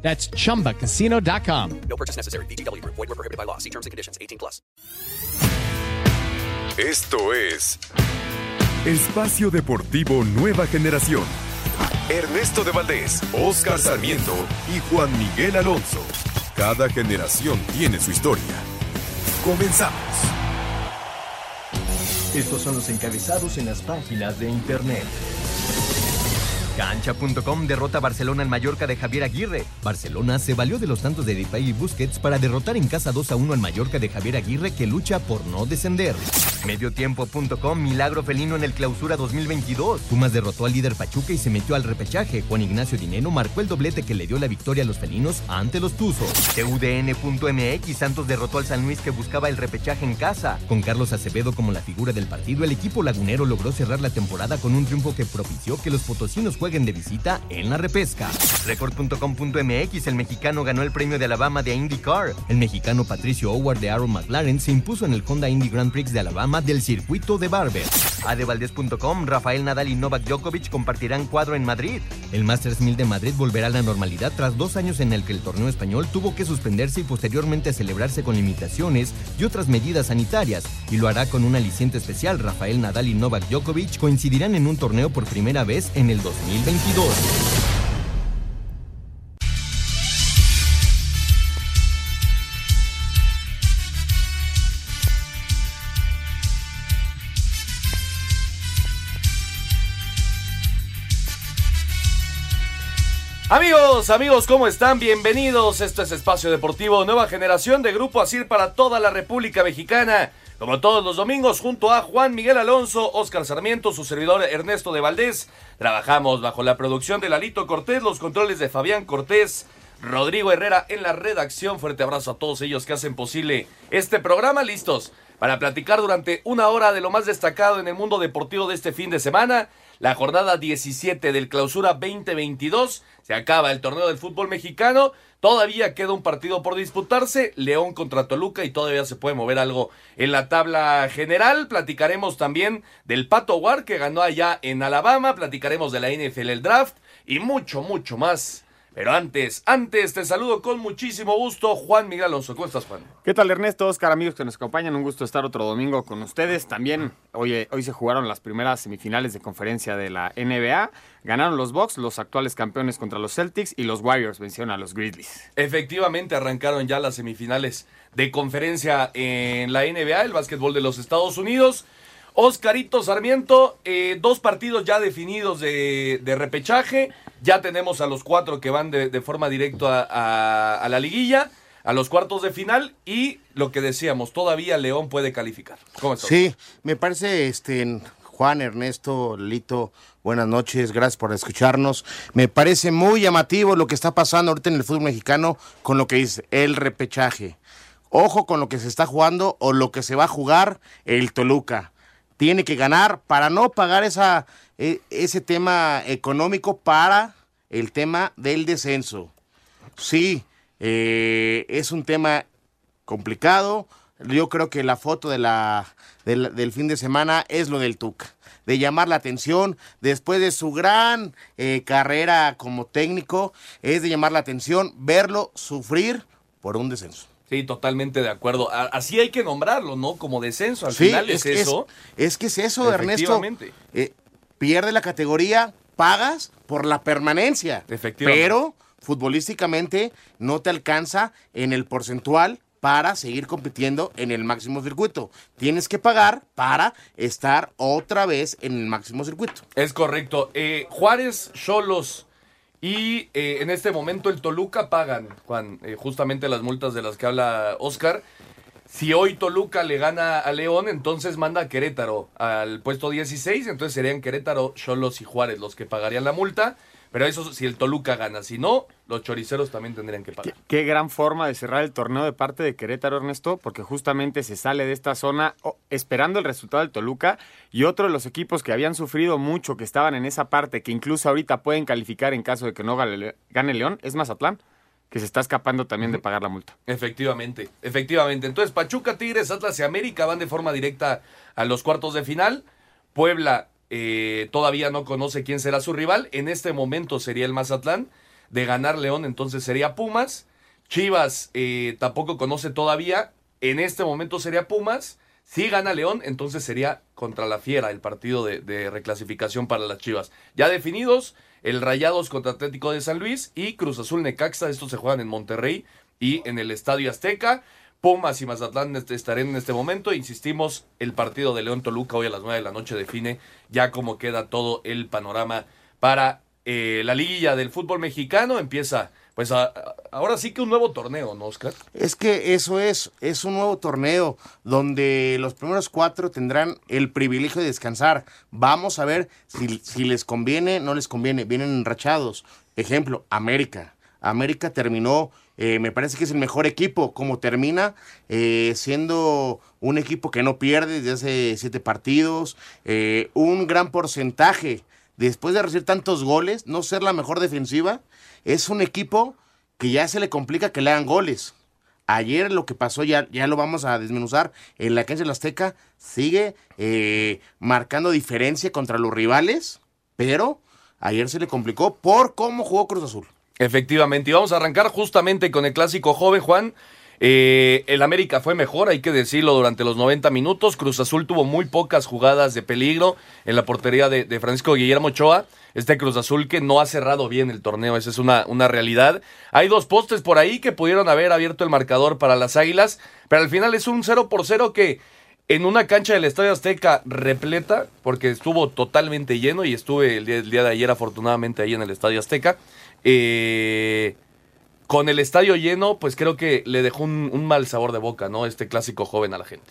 That's chumbacasino.com. No purchase necessary. BGW. Void were prohibited by law. See terms and conditions. 18 plus. Esto es Espacio Deportivo Nueva Generación. Ernesto de Valdés, Oscar Sarmiento y Juan Miguel Alonso. Cada generación tiene su historia. Comenzamos. Estos son los encabezados en las páginas de internet. Cancha.com derrota a Barcelona en Mallorca de Javier Aguirre. Barcelona se valió de los tantos de Depay y Busquets para derrotar en casa 2 a 1 en Mallorca de Javier Aguirre que lucha por no descender. Mediotiempo.com milagro felino en el clausura 2022. Pumas derrotó al líder Pachuca y se metió al repechaje. Juan Ignacio Dineno marcó el doblete que le dio la victoria a los felinos ante los Tuzos. TUDN.mx Santos derrotó al San Luis que buscaba el repechaje en casa. Con Carlos Acevedo como la figura del partido, el equipo lagunero logró cerrar la temporada con un triunfo que propició que los potosinos jueguen de visita en la repesca. Record.com.mx El mexicano ganó el premio de Alabama de IndyCar. El mexicano Patricio Howard de Aaron McLaren se impuso en el Honda Indy Grand Prix de Alabama del circuito de Barber. Adevaldez.com Rafael Nadal y Novak Djokovic compartirán cuadro en Madrid. El Masters 1000 de Madrid volverá a la normalidad tras dos años en el que el torneo español tuvo que suspenderse y posteriormente celebrarse con limitaciones y otras medidas sanitarias, y lo hará con un aliciente especial. Rafael Nadal y Novak Djokovic coincidirán en un torneo por primera vez en el 2022. Amigos, amigos, ¿cómo están? Bienvenidos. Esto es Espacio Deportivo, nueva generación de Grupo Asir para toda la República Mexicana. Como todos los domingos, junto a Juan Miguel Alonso, Oscar Sarmiento, su servidor Ernesto de Valdés, trabajamos bajo la producción de Lalito Cortés, los controles de Fabián Cortés, Rodrigo Herrera en la redacción. Fuerte abrazo a todos ellos que hacen posible este programa. Listos para platicar durante una hora de lo más destacado en el mundo deportivo de este fin de semana. La jornada 17 del clausura 2022. Se acaba el torneo del fútbol mexicano. Todavía queda un partido por disputarse. León contra Toluca y todavía se puede mover algo en la tabla general. Platicaremos también del Pato War que ganó allá en Alabama. Platicaremos de la NFL, el draft y mucho, mucho más. Pero antes, antes te saludo con muchísimo gusto, Juan Miguel Alonso. ¿Cómo estás, Juan? ¿Qué tal Ernesto, Oscar, amigos que nos acompañan? Un gusto estar otro domingo con ustedes. También hoy, hoy se jugaron las primeras semifinales de conferencia de la NBA. Ganaron los Bucks, los actuales campeones contra los Celtics, y los Warriors vencieron a los Grizzlies. Efectivamente, arrancaron ya las semifinales de conferencia en la NBA, el básquetbol de los Estados Unidos. Oscarito Sarmiento, eh, dos partidos ya definidos de, repechaje. Ya tenemos a los cuatro que van de, forma directa a, la liguilla, a los cuartos de final. Y lo que decíamos, todavía León puede calificar. Sí, me parece, este, Juan, Ernesto, Lito, buenas noches, gracias por escucharnos. Me parece muy llamativo lo que está pasando ahorita en el fútbol mexicano con lo que dice el repechaje. Ojo con lo que se está jugando o lo que se va a jugar el Toluca tiene que ganar para no pagar esa, e, ese tema económico para el tema del descenso. Sí, eh, es un tema complicado. Yo creo que la foto de la, del, fin de semana es lo del Tuca de llamar la atención después de su gran eh, carrera como técnico, es de llamar la atención verlo sufrir por un descenso. Sí, totalmente de acuerdo. Así hay que nombrarlo, ¿no? Como descenso. Al sí, final es, es eso. Es, es, que es eso, Ernesto. Eh, pierde la categoría, pagas por la permanencia. Efectivamente. Pero futbolísticamente no te alcanza en el porcentual para seguir compitiendo en el máximo circuito. Tienes que pagar para estar otra vez en el máximo circuito. Es correcto. Eh, Juárez, Cholos y eh, en este momento el Toluca pagan, Juan, eh, justamente las multas de las que habla Oscar. Si hoy Toluca le gana a León, entonces manda a Querétaro al puesto 16, entonces serían Querétaro, Cholos y Juárez los que pagarían la multa. Pero eso si el Toluca gana. Si no, los choriceros también tendrían que pagar. Qué, qué gran forma de cerrar el torneo de parte de Querétaro, Ernesto, porque justamente se sale de esta zona oh, esperando el resultado del Toluca y otro de los equipos que habían sufrido mucho, que estaban en esa parte, que incluso ahorita pueden calificar en caso de que no gane, gane León, es Mazatlán, que se está escapando también de pagar la multa. Efectivamente, efectivamente. Entonces, Pachuca, Tigres, Atlas y América van de forma directa a los cuartos de final. Puebla eh, todavía no conoce quién será su rival. En este momento sería el Mazatlán. De ganar León, entonces sería Pumas. Chivas eh, tampoco conoce todavía. En este momento sería Pumas. Si gana León, entonces sería contra la Fiera el partido de, de reclasificación para las Chivas. Ya definidos, el Rayados contra Atlético de San Luis y Cruz Azul Necaxa. Estos se juegan en Monterrey y en el Estadio Azteca. Pumas y Mazatlán est- estarán en este momento. Insistimos, el partido de León Toluca hoy a las 9 de la noche define ya cómo queda todo el panorama para eh, la liguilla del fútbol mexicano. Empieza, pues ahora sí que un nuevo torneo, ¿no, Oscar? Es que eso es, es un nuevo torneo donde los primeros cuatro tendrán el privilegio de descansar. Vamos a ver si, si les conviene, no les conviene. Vienen enrachados. Ejemplo, América. América terminó, eh, me parece que es el mejor equipo, como termina eh, siendo un equipo que no pierde desde hace siete partidos, eh, un gran porcentaje. Después de recibir tantos goles, no ser la mejor defensiva, es un equipo que ya se le complica que le hagan goles. Ayer lo que pasó, ya, ya lo vamos a desmenuzar, en la cancha de la Azteca sigue marcando diferencia contra los rivales, pero ayer se le complicó por cómo jugó Cruz Azul. Efectivamente, y vamos a arrancar justamente con el clásico joven, Juan. Eh, el América fue mejor, hay que decirlo, durante los 90 minutos. Cruz Azul tuvo muy pocas jugadas de peligro en la portería de, Francisco Guillermo Ochoa. Este Cruz Azul que no ha cerrado bien el torneo, esa es una, una realidad. Hay dos postes por ahí que pudieron haber abierto el marcador para las Águilas, pero al final es un 0 por 0 que en una cancha del Estadio Azteca repleta, porque estuvo totalmente lleno y estuve el día de ayer afortunadamente ahí en el Estadio Azteca. Eh, con el estadio lleno, pues creo que le dejó un, mal sabor de boca, ¿no? Este clásico joven a la gente.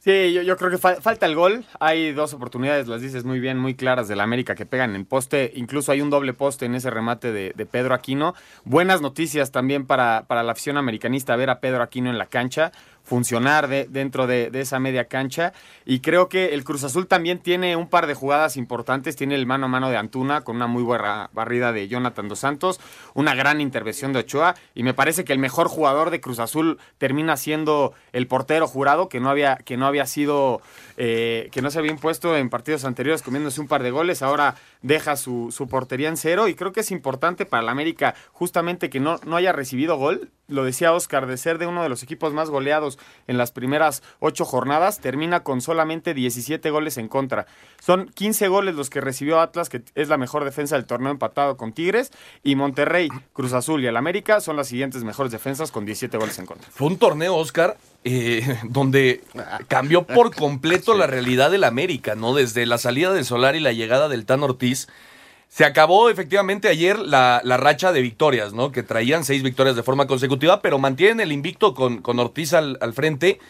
Sí, yo, creo que fal- falta el gol. Hay dos oportunidades, las dices muy bien, muy claras del América que pegan en poste. Incluso hay un doble poste en ese remate de, de Pedro Aquino. Buenas noticias también para, para la afición americanista ver a Pedro Aquino en la cancha, funcionar de- dentro de, esa media cancha. Y creo que el Cruz Azul también tiene un par de jugadas importantes. Tiene el mano a mano de Antuna con una muy buena barrida de Jonathan Dos Santos, una gran intervención de Ochoa. Y me parece que el mejor jugador de Cruz Azul termina siendo el portero jurado, que no había, que no había sido, eh, que no se había impuesto en partidos anteriores comiéndose un par de goles. Ahora deja su, su portería en cero. Y creo que es importante para la América justamente que no, no haya recibido gol. Lo decía Oscar, de ser de uno de los equipos más goleados en las primeras ocho jornadas, termina con solamente 17 goles en contra. Son 15 goles los que recibió Atlas, que es la mejor defensa del torneo empatado con Tigres, y Monterrey, Cruz Azul y el América son las siguientes mejores defensas con 17 goles en contra. Fue un torneo, Oscar, eh, donde cambió por completo la realidad del América, ¿no? Desde la salida del Solar y la llegada del Tan Ortiz. Se acabó efectivamente ayer la, la racha de victorias, ¿no? Que traían seis victorias de forma consecutiva, pero mantienen el invicto con, con Ortiz al, al frente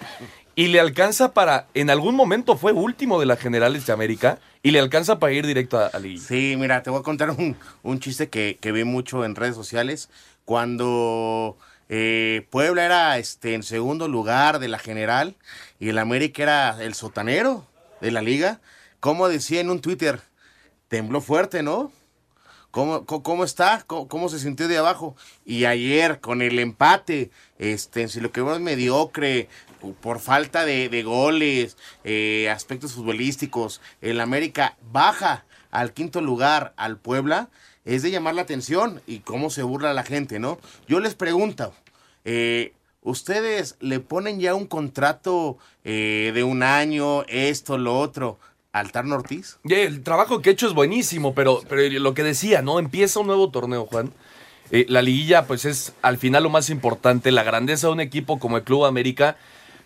y le alcanza para, en algún momento fue último de las generales de América y le alcanza para ir directo a, a Liguilla. Sí, mira, te voy a contar un, un chiste que, que vi mucho en redes sociales. Cuando eh, Puebla era este, en segundo lugar de la general y el América era el sotanero de la liga, como decía en un Twitter, tembló fuerte, ¿no? ¿Cómo, cómo, está? ¿Cómo, se sintió de abajo? Y ayer, con el empate, este, si lo que vemos mediocre, por falta de, de goles, eh, aspectos futbolísticos, el América baja al quinto lugar al Puebla, es de llamar la atención y cómo se burla la gente, ¿no? Yo les pregunto, eh, ¿ustedes le ponen ya un contrato eh, de un año, esto, lo otro, al Tarno Ortiz? El trabajo que he hecho es buenísimo, pero, pero lo que decía, ¿no? Empieza un nuevo torneo, Juan. Eh, la liguilla, pues es al final lo más importante. La grandeza de un equipo como el Club América,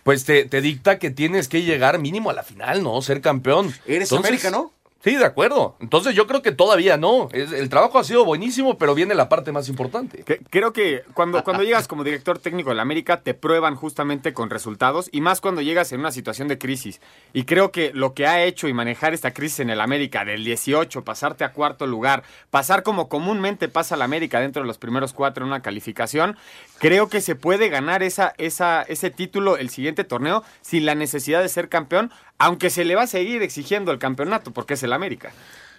pues te, te dicta que tienes que llegar mínimo a la final, ¿no? Ser campeón. Eres Entonces, América, ¿no? Sí, de acuerdo. Entonces yo creo que todavía no. El trabajo ha sido buenísimo, pero viene la parte más importante. Creo que cuando, cuando llegas como director técnico de la América te prueban justamente con resultados y más cuando llegas en una situación de crisis. Y creo que lo que ha hecho y manejar esta crisis en el América del 18, pasarte a cuarto lugar, pasar como comúnmente pasa la América dentro de los primeros cuatro en una calificación, creo que se puede ganar esa, esa, ese título el siguiente torneo sin la necesidad de ser campeón, aunque se le va a seguir exigiendo el campeonato porque es el América.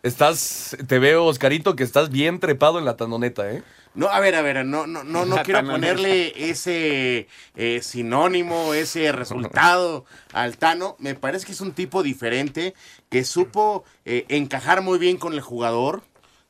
Estás, te veo, Oscarito, que estás bien trepado en la tandoneta, ¿eh? No, a ver, a ver, no, no, no, no quiero ponerle ese eh, sinónimo, ese resultado al Tano. Me parece que es un tipo diferente que supo eh, encajar muy bien con el jugador,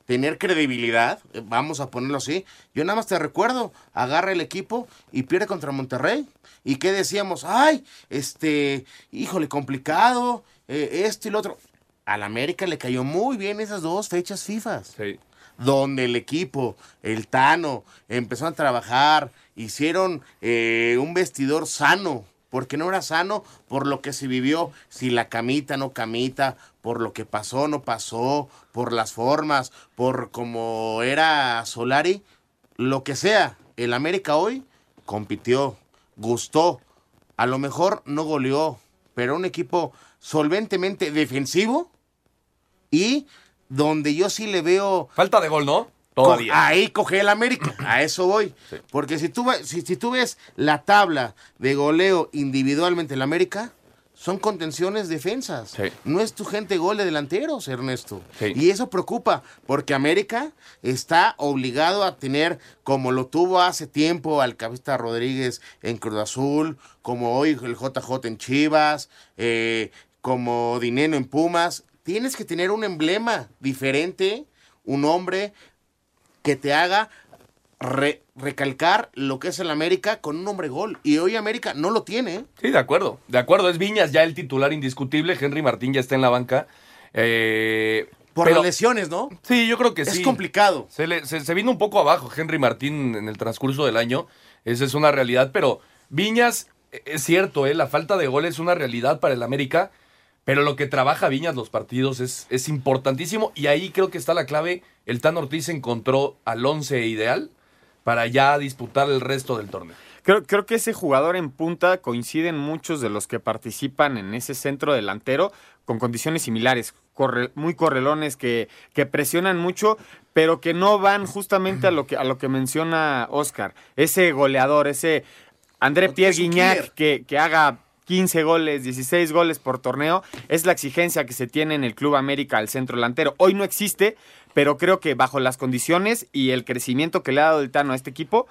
tener credibilidad, eh, vamos a ponerlo así. Yo nada más te recuerdo, agarra el equipo y pierde contra Monterrey. ¿Y qué decíamos? Ay, este, híjole, complicado, eh, esto y lo otro. Al América le cayó muy bien esas dos fechas FIFAs Sí. donde el equipo, el Tano, empezaron a trabajar, hicieron eh, un vestidor sano, porque no era sano por lo que se vivió, si la camita no camita, por lo que pasó no pasó, por las formas, por cómo era Solari, lo que sea. El América hoy compitió, gustó, a lo mejor no goleó, pero un equipo solventemente defensivo y donde yo sí le veo Falta de gol, ¿no? Co-. Ahí coge el América, a eso voy. Porque si tú, ve- si, si tú ves la tabla de goleo individualmente en la América, son contenciones defensas. Sí. No es tu gente gol de delanteros, Ernesto. Sí. Y eso preocupa, porque América está obligado a tener, como lo tuvo hace tiempo al Cabista Rodríguez en Cruz Azul, como hoy el JJ en Chivas, eh, como Dineno en Pumas. Tienes que tener un emblema diferente, un hombre que te haga re- recalcar lo que es el América con un hombre gol. Y hoy América no lo tiene. ¿eh? Sí, de acuerdo. De acuerdo, es Viñas ya el titular indiscutible. Henry Martín ya está en la banca. Eh, Por pero- las lesiones, ¿no? Sí, yo creo que Es sí. complicado. Se, le- se- se vino un poco abajo Henry Martín en el transcurso del año. Esa es una realidad, pero Viñas, eh, es cierto, ¿eh? la falta de gol es una realidad para el América, pero lo que trabaja Viñas los partidos es, es importantísimo y ahí creo que está la clave. El Tan Ortiz encontró al once ideal para ya disputar el resto del torneo. Creo, creo que ese jugador en punta coinciden muchos de los que participan en ese centro delantero con condiciones similares, corre- muy correlones que, que presionan mucho, pero que no van justamente a lo que, a lo que menciona Oscar. Ese goleador, ese André Pierre Guignac que, que haga 15 goles, 16 goles por torneo, es la exigencia que se tiene en el Club América al centro delantero. Hoy no existe, pero creo que bajo las condiciones y el crecimiento que le ha dado el Tano a este equipo,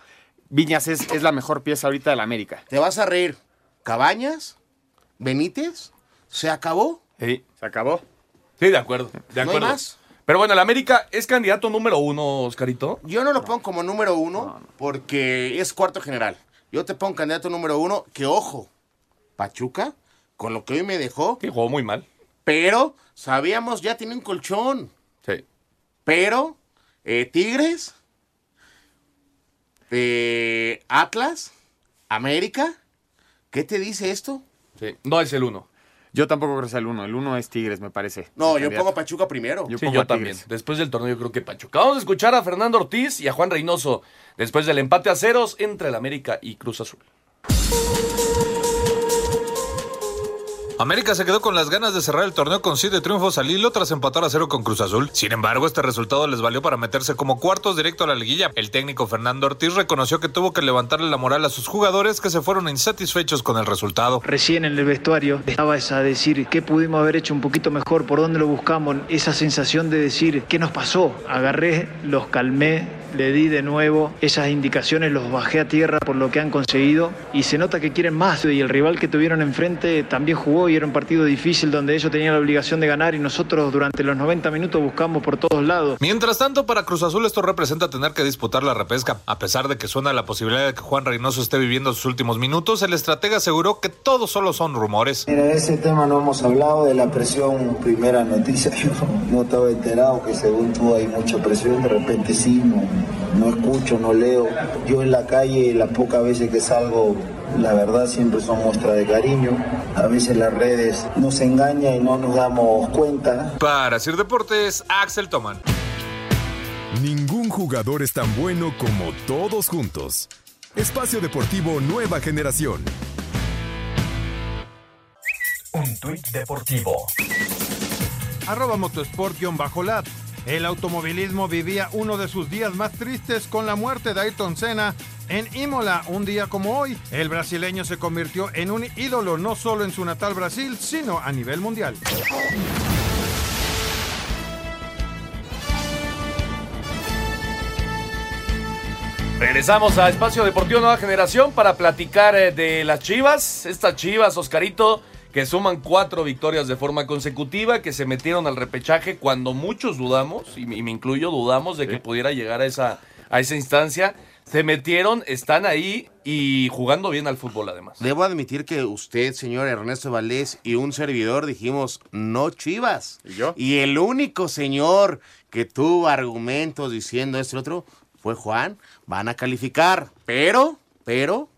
Viñas es, es la mejor pieza ahorita de la América. Te vas a reír. Cabañas, Benítez, se acabó. Sí, Se acabó. sí de acuerdo. De ¿No hay más? Pero bueno, el América es candidato número uno, Oscarito. Yo no lo pongo como número uno porque es cuarto general. Yo te pongo candidato número uno, que ojo, Pachuca, con lo que hoy me dejó, Que jugó muy mal. pero sabíamos, ya tiene un colchón. Sí. Pero, eh, Tigres, eh, Atlas, América, ¿qué te dice esto? Sí. No es el uno. Yo tampoco creo que sea el uno. El uno es Tigres, me parece. No, yo candidato. pongo a Pachuca primero. Yo Sí, pongo yo a también. Después del torneo yo creo que Pachuca. Vamos a escuchar a Fernando Ortiz y a Juan Reynoso después del empate a ceros entre el América y Cruz Azul. América se quedó con las ganas de cerrar el torneo con siete triunfos al hilo tras empatar a cero con Cruz Azul. Sin embargo, este resultado les valió para meterse como cuartos directo a la liguilla. El técnico Fernando Ortiz reconoció que tuvo que levantarle la moral a sus jugadores que se fueron insatisfechos con el resultado. Recién en el vestuario estabas a decir qué pudimos haber hecho un poquito mejor, por dónde lo buscamos, esa sensación de decir qué nos pasó. Agarré, los calmé, le di de nuevo esas indicaciones, los bajé a tierra por lo que han conseguido y se nota que quieren más y el rival que tuvieron enfrente también jugó y era un partido difícil donde ellos tenían la obligación de ganar y nosotros durante los 90 minutos buscamos por todos lados. Mientras tanto, para Cruz Azul esto representa tener que disputar la repesca. A pesar de que suena la posibilidad de que Juan Reynoso esté viviendo sus últimos minutos, el estratega aseguró que todo solo son rumores. Mira, de ese tema no hemos hablado, de la presión, primera noticia, yo no estaba enterado que según tú hay mucha presión, de repente sí, no, no escucho, no leo. Yo en la calle, las pocas veces que salgo, la verdad siempre son muestra de cariño. A veces las redes nos engañan y no nos damos cuenta. Para Sir Deportes, Axel Toman. Ningún jugador es tan bueno como todos juntos. Espacio Deportivo Nueva Generación. Un tuit deportivo. Arroba motosport-lat. El automovilismo vivía uno de sus días más tristes con la muerte de Ayrton Senna en Imola. Un día como hoy, el brasileño se convirtió en un ídolo no solo en su natal Brasil, sino a nivel mundial. Regresamos a Espacio Deportivo Nueva Generación para platicar eh, de las Chivas. Estas Chivas, Oscarito, que suman cuatro victorias de forma consecutiva, que se metieron al repechaje cuando muchos dudamos, y me, y me incluyo, dudamos de que pudiera llegar a esa, a esa instancia. Se metieron, están ahí y jugando bien al fútbol además. Debo admitir que usted, señor Ernesto Valdés, y un servidor dijimos, no chivas. ¿Y yo? Y el único señor que tuvo argumentos diciendo esto y otro fue Juan. Van a calificar. Pero, pero,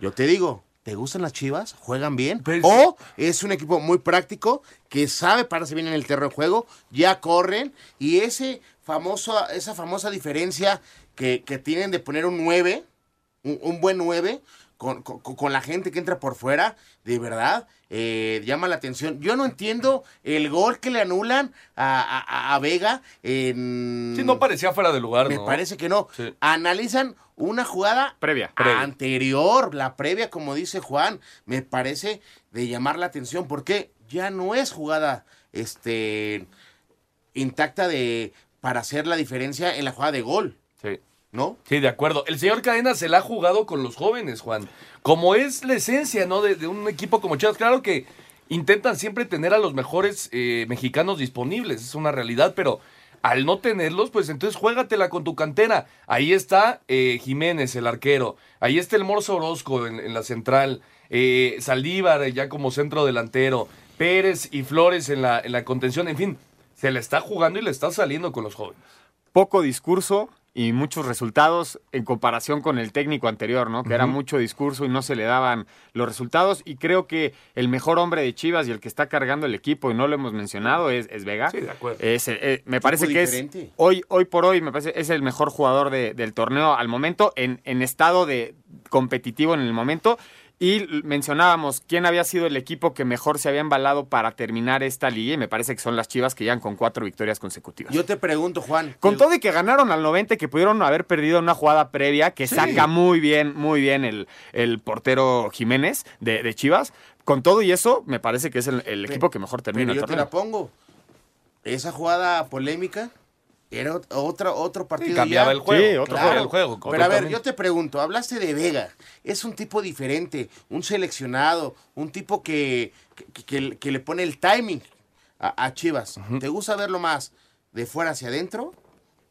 yo te digo, ¿te gustan las chivas? ¿Juegan bien? Pues- o es un equipo muy práctico que sabe pararse bien en el terreno de juego, ya corren y ese famoso, esa famosa diferencia que, que tienen de poner un 9, un, un buen 9, con, con- con la gente que entra por fuera, de verdad, eh, llama la atención. Yo no entiendo el gol que le anulan a, a- a Vega en... Sí, no parecía fuera de lugar, Me ¿no? parece que no. Sí. Analizan una jugada Previa. anterior, la previa, como dice Juan, me parece de llamar la atención porque ya no es jugada este intacta de para hacer la diferencia en la jugada de gol. ¿No? Sí, de acuerdo. El señor Cadena se la ha jugado con los jóvenes, Juan. Como es la esencia, ¿no? De, de un equipo como Chivas. Claro que intentan siempre tener a los mejores eh, mexicanos disponibles, es una realidad, pero al no tenerlos, pues entonces juégatela con tu cantera. Ahí está eh, Jiménez, el arquero. Ahí está el Morso Orozco en, en la central. Eh, Saldívar eh, ya como centro delantero. Pérez y Flores en la, en la contención. En fin, se le está jugando y le está saliendo con los jóvenes. poco discurso y muchos resultados en comparación con el técnico anterior, ¿no? Que era mucho discurso y no se le daban los resultados. Y creo que el mejor hombre de Chivas y el que está cargando el equipo, y no lo hemos mencionado, es, es Vega. Sí, de acuerdo. Es, eh, me parece que diferente. es hoy, hoy por hoy, me parece es el mejor jugador de- del torneo al momento, en, en estado de competitivo en el momento. Y mencionábamos quién había sido el equipo que mejor se había embalado para terminar esta liga, y me parece que son las Chivas que llegan con cuatro victorias consecutivas. Yo te pregunto, Juan, Con ¿te- todo y que ganaron al 90, que pudieron haber perdido una jugada previa, que saca muy bien, muy bien el, el portero Jiménez de, de Chivas. Con todo y eso, me parece que es el, el equipo que mejor termina pero el yo te la pongo. Esa jugada polémica era ot- otro otro partido cambiaba ya. el juego. Sí, otro cambiaba Claro. el juego. Pero a ver, yo te pregunto, hablaste de Vega, es un tipo diferente, un seleccionado, un tipo que, que, que- que le pone el timing a, a Chivas. ¿Te gusta verlo más de fuera hacia adentro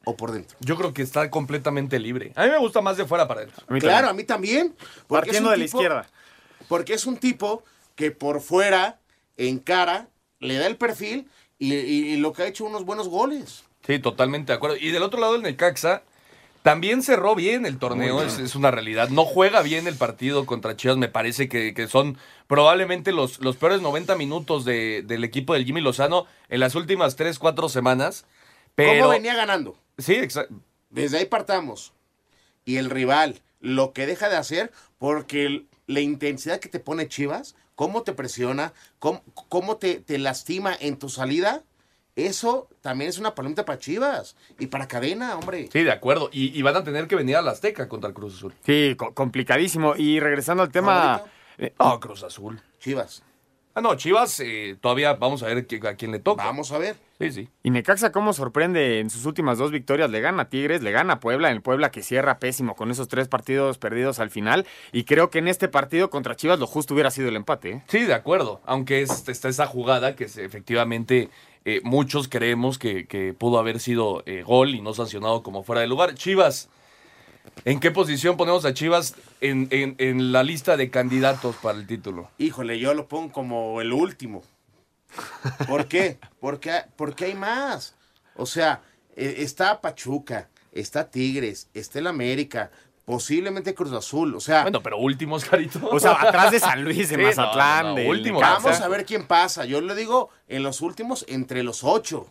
o por dentro? Yo creo que está completamente libre. A mí me gusta más de fuera para adentro. Claro, también. a mí también. porque es Partiendo un de la tipo- izquierda. Porque es un tipo que por fuera, en cara, le da el perfil y, y- y lo que ha hecho unos buenos goles. Sí, totalmente de acuerdo. Y del otro lado, el Necaxa también cerró bien el torneo, es, es una realidad. No juega bien el partido contra Chivas, me parece que, que son probablemente los, los peores 90 minutos de- del equipo del Jimmy Lozano en las últimas 3, 4 semanas. Pero, ¿Cómo venía ganando? Sí, exacto. Desde ahí partamos. Y el rival, lo que deja de hacer, porque el- la intensidad que te pone Chivas, cómo te presiona, cómo, cómo te, te lastima en tu salida, eso también es una palomita para Chivas y para cadena, hombre. Sí, de acuerdo. Y, y van a tener que venir a la Azteca contra el Cruz Azul. Sí, co- complicadísimo. Y regresando al tema... ¿Favorito? eh, Oh, Cruz Azul. Chivas. Ah, no, Chivas eh, todavía vamos a ver a quién le toca. Vamos a ver. Sí, sí. Y Necaxa, ¿cómo sorprende en sus últimas dos victorias? Le gana a Tigres, le gana a Puebla, en el Puebla que cierra pésimo con esos tres partidos perdidos al final. Y creo que en este partido contra Chivas lo justo hubiera sido el empate. ¿eh? Sí, de acuerdo. Aunque es- está esa jugada que es, efectivamente eh, muchos creemos que, que pudo haber sido eh, gol y no sancionado como fuera de lugar. Chivas, ¿en qué posición ponemos a Chivas en, en- en la lista de candidatos para el título? Híjole, yo lo pongo como el último. ¿Por qué? Porque, porque hay más. O sea, eh, está Pachuca, está Tigres, está el América, posiblemente Cruz Azul. O sea, Bueno, pero últimos, Carito. O sea, atrás de San Luis, de Sí, Mazatlán, no, vamos a ver quién pasa. Yo le digo, en los últimos, entre los ocho.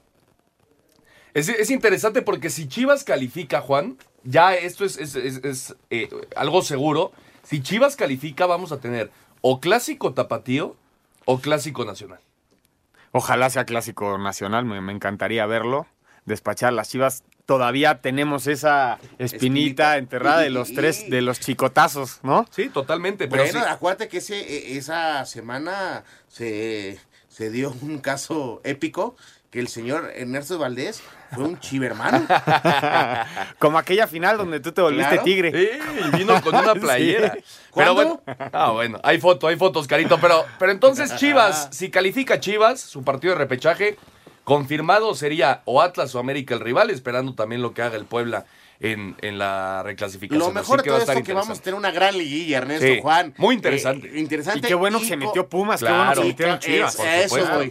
Es, es interesante porque si Chivas califica, Juan, ya esto es, es- es- es, eh, algo seguro. Si Chivas califica, vamos a tener o clásico tapatío o clásico nacional. Ojalá sea clásico nacional, me, me encantaría verlo. Despachar las chivas. Todavía tenemos esa espinita Espinita. enterrada de los tres, de los chicotazos, ¿no? Sí, totalmente. Pero Bueno, sí- acuérdate que ese, e- esa semana se, se dio un caso épico que el señor Ernesto Valdés fue un chivermano. Como aquella final donde tú te volviste Claro. tigre. Sí, y vino con una Sí. playera. Pero ¿Cuándo? bueno, ah, bueno, hay foto, hay fotos, Carito. Pero, pero entonces Chivas, si califica Chivas, su partido de repechaje, confirmado sería o Atlas o América el rival, esperando también lo que haga el Puebla en, en la reclasificación. Lo mejor de todo esto que vamos a tener una gran liguilla, Ernesto Sí, Juan. muy interesante. Eh, interesante. Y qué bueno que se metió Pumas, qué Claro. bueno que se metieron Chivas. es- eso.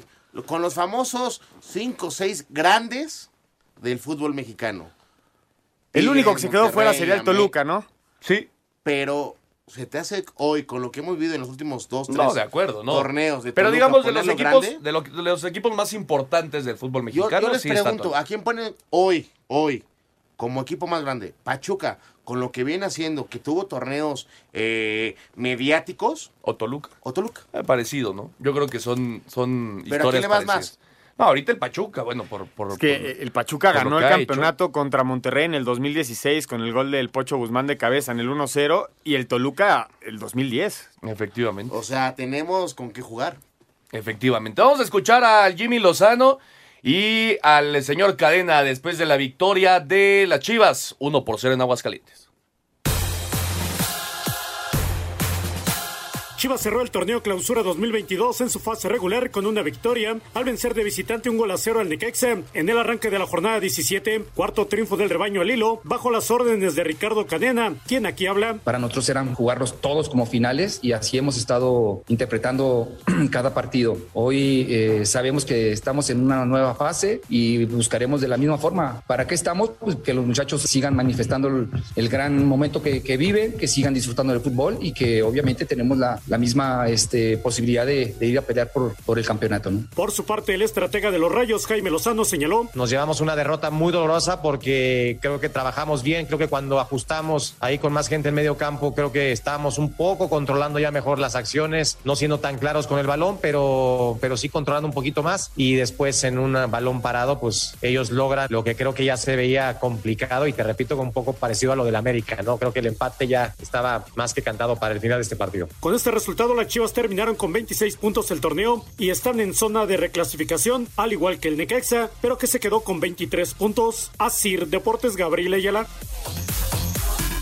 Con los famosos cinco o seis grandes del fútbol mexicano. El único que se quedó fuera sería el. Toluca, ¿no? Sí, Pero se te hace hoy, con lo que hemos vivido en los últimos dos, tres no, de acuerdo, ¿no? torneos de Pero Toluca, digamos de los equipos, grande, de, lo- de los equipos más importantes del fútbol Yo, mexicano. yo les sí está pregunto. ¿a quién ponen hoy, hoy, como equipo más grande? Pachuca, con lo que viene haciendo, que tuvo torneos eh, mediáticos, O Toluca. o Toluca. Eh, Parecido, ¿no? Yo creo que son, son ¿Pero a historias quién le vas parecidas. No, ahorita el Pachuca, bueno, por... por Es que por- el Pachuca ganó el hecho. campeonato contra Monterrey en el 2016 con el gol del Pocho Guzmán de cabeza en el 1-0 y el Toluca el 2010. Efectivamente. O sea, tenemos con qué jugar. Efectivamente. Vamos a escuchar al Jimmy Lozano y al señor Cadena después de la victoria de las Chivas, 1 por 0 en Aguascalientes. Chivas cerró el torneo Clausura 2022 en su fase regular con una victoria al vencer de visitante un gol a cero al Necaxa en el arranque de la jornada 17, cuarto triunfo del rebaño al hilo, bajo las órdenes de Ricardo Cadena, quien aquí habla. Para nosotros eran jugarlos todos como finales y así hemos estado interpretando cada partido. Hoy eh, sabemos que estamos en una nueva fase y buscaremos de la misma forma. ¿Para qué estamos? Pues que los muchachos sigan manifestando el, el gran momento que, que viven, que sigan disfrutando del fútbol y que obviamente tenemos la, la misma este, posibilidad de, de ir a pelear por, por el campeonato. ¿no? Por su parte, el estratega de los Rayos, Jaime Lozano, señaló. Nos llevamos una derrota muy dolorosa porque creo que trabajamos bien, creo que cuando ajustamos ahí con más gente en medio campo, creo que estábamos un poco controlando ya mejor las acciones, no siendo tan claros con el balón, pero, pero sí controlando un poquito más y después en un balón parado, pues ellos logran lo que creo que ya se veía complicado y te repito, un poco parecido a lo del América, ¿no? Creo que el empate ya estaba más que cantado para el final de este partido. Con este resultado, las Chivas terminaron con 26 puntos el torneo y están en zona de reclasificación, al igual que el Necaxa, pero que se quedó con 23 puntos. Asir Deportes Gabriel Ayala.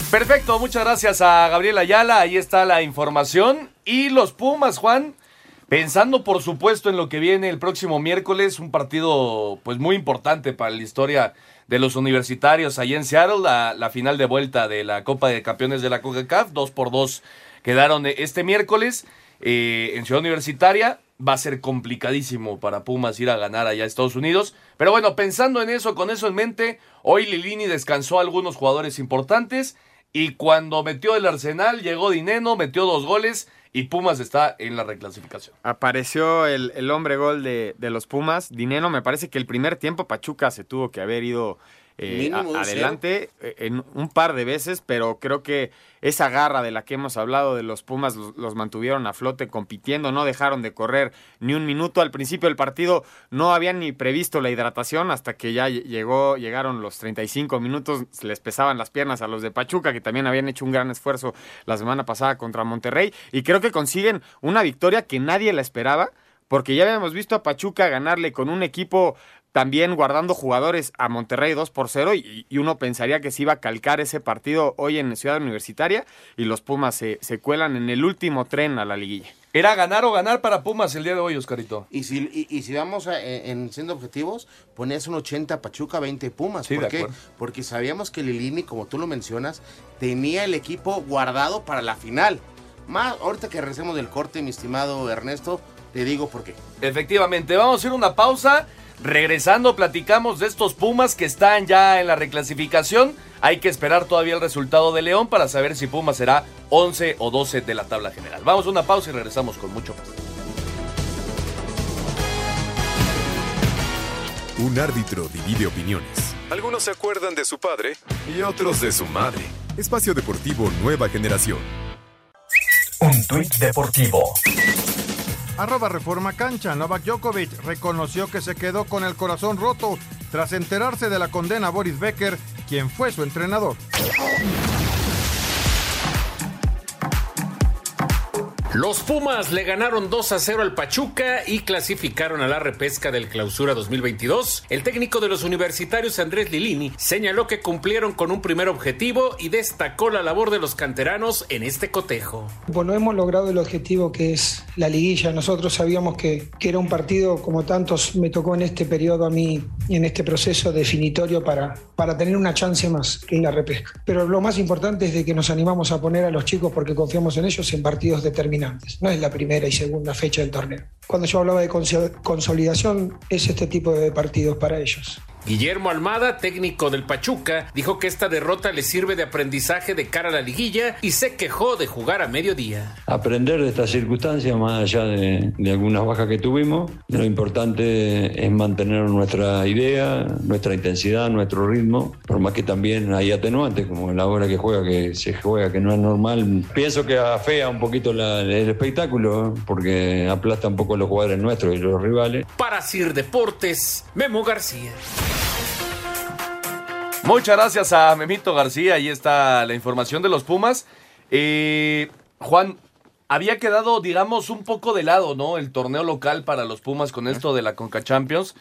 Perfecto, muchas gracias a Gabriel Ayala. Ahí está la información. Y los Pumas, Juan, pensando por supuesto en lo que viene el próximo miércoles, un partido pues muy importante para la historia de los universitarios allá en Seattle, la, la final de vuelta de la Copa de Campeones de la CONCACAF, dos por dos quedaron este miércoles eh, en Ciudad Universitaria. Va a ser complicadísimo para Pumas ir a ganar allá a Estados Unidos. Pero bueno, pensando en eso, con eso en mente, hoy Lilini descansó algunos jugadores importantes. Y cuando metió el Arsenal, llegó Dineno, metió dos goles y Pumas está en la reclasificación. Apareció el, el hombre gol de, de los Pumas, Dineno. Me parece que el primer tiempo Pachuca se tuvo que haber ido eh, a- adelante eh, en un par de veces, pero creo que esa garra de la que hemos hablado de los Pumas los, los mantuvieron a flote compitiendo, no dejaron de correr ni un minuto. Al principio del partido no habían ni previsto la hidratación hasta que ya lle- llegó, llegaron los 35 minutos, se les pesaban las piernas a los de Pachuca, que también habían hecho un gran esfuerzo la semana pasada contra Monterrey, y creo que consiguen una victoria que nadie la esperaba porque ya habíamos visto a Pachuca ganarle con un equipo también guardando jugadores a Monterrey 2 por 0 y, y uno pensaría que se iba a calcar ese partido hoy en Ciudad Universitaria y los Pumas se, se cuelan en el último tren a la liguilla. Era ganar o ganar para Pumas el día de hoy, Oscarito. Y si, y, y si vamos a- en, en siendo objetivos, ponías un 80 Pachuca, 20 Pumas. Sí, ¿Por de qué? acuerdo. Porque sabíamos que Lilini, como tú lo mencionas, tenía el equipo guardado para la final. Más ahorita que regresemos del corte, mi estimado Ernesto, te digo por qué. Efectivamente, vamos a hacer una pausa. Regresando, platicamos de estos Pumas que están ya en la reclasificación. Hay que esperar todavía el resultado de León para saber si Pumas será 11 o 12 de la tabla general. Vamos a una pausa y regresamos con mucho más. Un árbitro divide opiniones. Algunos se acuerdan de su padre y otros de su madre. Espacio Deportivo Nueva Generación. Un tuit deportivo. Arroba Reforma Cancha, Novak Djokovic reconoció que se quedó con el corazón roto tras enterarse de la condena a Boris Becker, quien fue su entrenador. Los Pumas le ganaron 2 a 0 al Pachuca y clasificaron a la repesca del Clausura 2022. El técnico de los universitarios Andrés Lilini señaló que cumplieron con un primer objetivo y destacó la labor de los canteranos en este cotejo. Bueno, hemos logrado el objetivo que es la liguilla. Nosotros sabíamos que, que era un partido como tantos me tocó en este periodo a mí en este proceso definitorio para, para tener una chance más en la repesca. Pero lo más importante es de que nos animamos a poner a los chicos porque confiamos en ellos en partidos determinados. No es la primera y segunda fecha del torneo. Cuando yo hablaba de consolidación, es este tipo de partidos para ellos. Guillermo Almada, técnico del Pachuca, dijo que esta derrota le sirve de aprendizaje de cara a la liguilla y se quejó de jugar a mediodía. Aprender de estas circunstancias, más allá de, de algunas bajas que tuvimos, lo importante es mantener nuestra idea, nuestra intensidad, nuestro ritmo, por más que también hay atenuantes, como la hora que juega, que se juega, que no es normal. Pienso que afea un poquito la, el espectáculo, porque aplasta un poco a los jugadores nuestros y los rivales. Para Sir Deportes, Memo García. Muchas gracias a Memito García. Ahí está la información de los Pumas. Eh, Juan, había quedado, digamos, un poco de lado, ¿no? El torneo local para los Pumas con esto de la Conca Champions.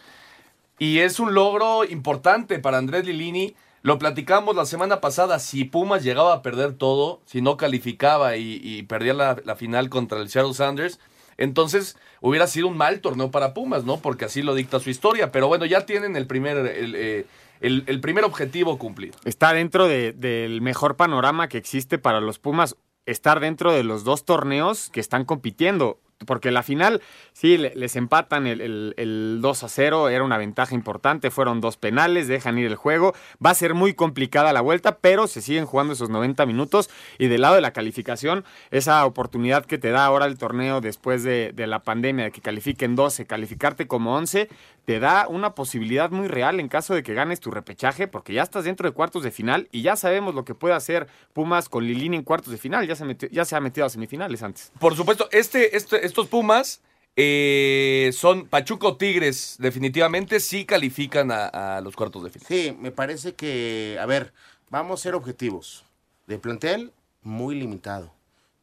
Y es un logro importante para Andrés Lilini. Lo platicamos la semana pasada. Si Pumas llegaba a perder todo, si no calificaba y, perdía la, final contra el Seattle Sanders, entonces hubiera sido un mal torneo para Pumas, ¿no? Porque así lo dicta su historia. Pero bueno, ya tienen el primer. Eh, el, primer objetivo cumplido. Está dentro de, del mejor panorama que existe para los Pumas, estar dentro de los dos torneos que están compitiendo. Porque la final, sí, les empatan el, el, el, 2 a 0, era una ventaja importante, fueron dos penales, dejan ir el juego. Va a ser muy complicada la vuelta, pero se siguen jugando esos 90 minutos. Y del lado de la calificación, esa oportunidad que te da ahora el torneo después de, de la pandemia, de que califiquen 12, calificarte como 11, te da una posibilidad muy real en caso de que ganes tu repechaje, porque ya estás dentro de cuartos de final y ya sabemos lo que puede hacer Pumas con Lilini en cuartos de final. Ya se, metió, ya se ha metido a semifinales antes. Por supuesto, este, este estos Pumas eh, son Pachuco Tigres, definitivamente sí califican a, a, los cuartos de final. Sí, me parece que, a ver, vamos a ser objetivos. De plantel, muy limitado.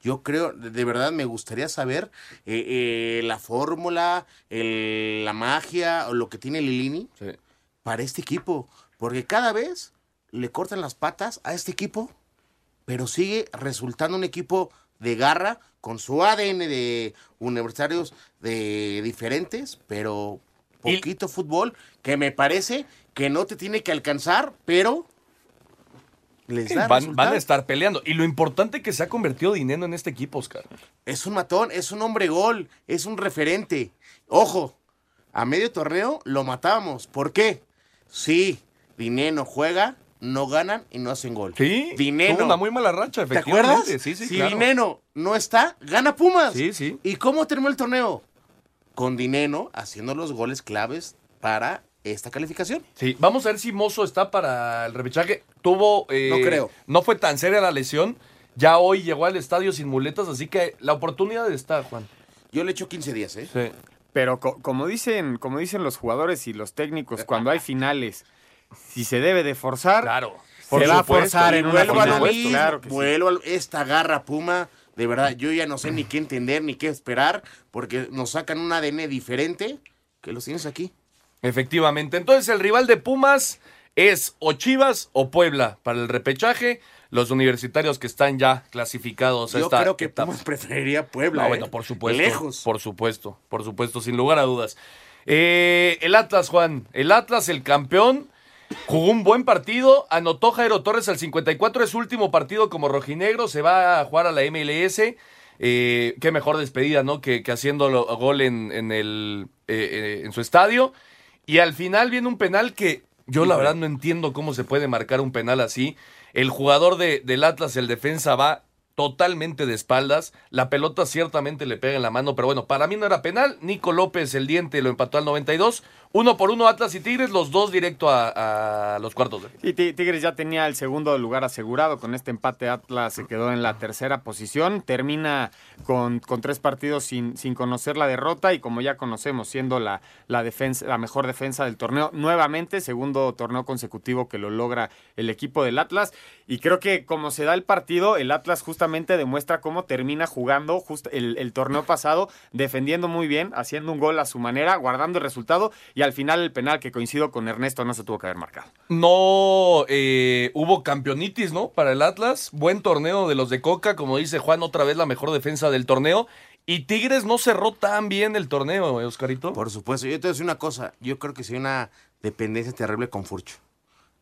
Yo creo, de verdad, me gustaría saber eh, eh, la fórmula, el, la magia o lo que tiene Lilini sí. para este equipo. Porque cada vez le cortan las patas a este equipo, pero sigue resultando un equipo de garra, con su ADN de universitarios de diferentes, pero poquito y... fútbol, que me parece que no te tiene que alcanzar, pero les da van, van, a estar peleando. Y lo importante que se ha convertido Dineno en este equipo, Oscar. Es un matón, es un hombre gol, es un referente. Ojo, a medio torneo lo matamos. ¿Por qué? Sí, Dineno juega, no ganan y no hacen gol. Sí, Dineno. Tuvo una muy mala racha, ¿Te acuerdas? Sí, sí, si claro. Dineno no está, gana Pumas. Sí, sí. ¿Y cómo terminó el torneo? Con Dineno haciendo los goles claves para esta calificación. Sí, vamos a ver si Mozo está para el repechaje. Tuvo. Eh, no creo. No fue tan seria la lesión. Ya hoy llegó al estadio sin muletas, así que la oportunidad está, Juan. Yo le echo 15 días, ¿eh? Sí. Pero co como, dicen, como dicen los jugadores y los técnicos, cuando hay finales, si se debe de forzar, claro. se va a forzar en una final. Mismo, claro vuelvo a esta garra Puma. De verdad, yo ya no sé ni qué entender ni qué esperar, porque nos sacan un ADN diferente que los tienes aquí. Efectivamente. Entonces, el rival de Pumas es o Chivas o Puebla para el repechaje. Los universitarios que están ya clasificados a Yo esta creo que etapa. Pumas preferiría Puebla. No, ¿eh? bueno, por supuesto. Lejos. Por supuesto, por supuesto, sin lugar a dudas. Eh, el Atlas, Juan. El Atlas, el campeón. Jugó un buen partido, anotó Jairo Torres al 54, es su último partido como rojinegro, se va a jugar a la MLS. Eh, qué mejor despedida, ¿no? Que, que haciendo gol en, en, el, eh, en su estadio. Y al final viene un penal que Yo la verdad no entiendo cómo se puede marcar un penal así. El jugador de, del Atlas, el defensa, va totalmente de espaldas. La pelota ciertamente le pega en la mano, pero bueno, para mí no era penal. Nico López, el diente, lo empató al 92. Uno por uno Atlas y Tigres, los dos directo a, los cuartos de. Y Ti- Tigres ya tenía el segundo lugar asegurado. Con este empate Atlas se quedó en la tercera posición. Termina con, con tres partidos sin, sin conocer la derrota y como ya conocemos, siendo la, la, defensa, la mejor defensa del torneo. Nuevamente, segundo torneo consecutivo que lo logra el equipo del Atlas. Y creo que como se da el partido, el Atlas justamente demuestra cómo termina jugando just- el, el torneo pasado, defendiendo muy bien, haciendo un gol a su manera, guardando el resultado. Y al final el penal que coincido con Ernesto no se tuvo que haber marcado. No eh, hubo campeonitis, ¿no? Para el Atlas. Buen torneo de los de Coca, como dice Juan, otra vez la mejor defensa del torneo. Y Tigres no cerró tan bien el torneo, ¿eh, Oscarito. Por supuesto. Yo te voy a decir una cosa. Yo creo que sí hay una dependencia terrible con Furcho.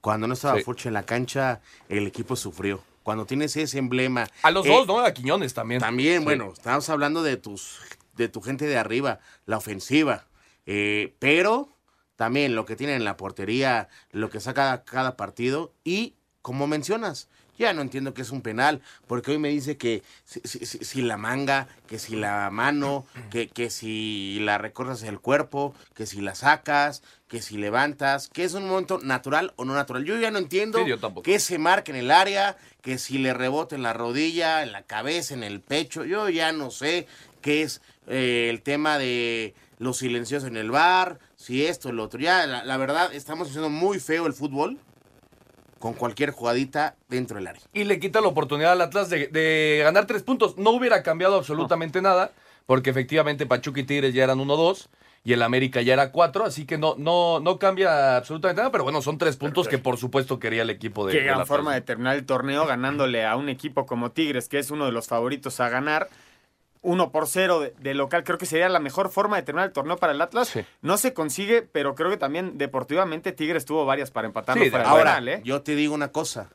Cuando no estaba Sí. Furcho en la cancha, el equipo sufrió. Cuando tienes ese emblema. A los eh, dos, ¿no? A Quiñones también. También, Sí. bueno, estamos hablando de tus, de tu gente de arriba, la ofensiva. Eh, pero también lo que tienen en la portería, lo que saca cada partido y, como mencionas, ya no entiendo que es un penal, porque hoy me dice que si, si- si- si la manga, que si la mano, que, que si la recorres el cuerpo, que si la sacas, que si levantas, que es un momento natural o no natural. Yo ya no entiendo Sí, que se marque en el área, que si le rebota en la rodilla, en la cabeza, en el pecho. Yo ya no sé qué es eh, el tema de los silenciosos en el bar, si esto, lo otro. Ya, la, la verdad, estamos haciendo muy feo el fútbol con cualquier jugadita dentro del área. y le quita la oportunidad al Atlas de, de ganar tres puntos. No hubiera cambiado absolutamente nada, porque efectivamente Pachuca y Tigres ya eran 1-2 y el América ya era 4, así que no, no, no cambia absolutamente nada, pero bueno, son tres puntos que por supuesto quería el equipo de Qué gran Atlas. forma de terminar el torneo ganándole a un equipo como Tigres, que es uno de los favoritos a ganar. 1 por 0 de, de local, creo que sería la mejor forma de terminar el torneo para el Atlas. No se consigue, pero creo que también deportivamente Tigres tuvo varias para empatarlo Sí, fuera del ahora, ¿eh? yo te digo una cosa,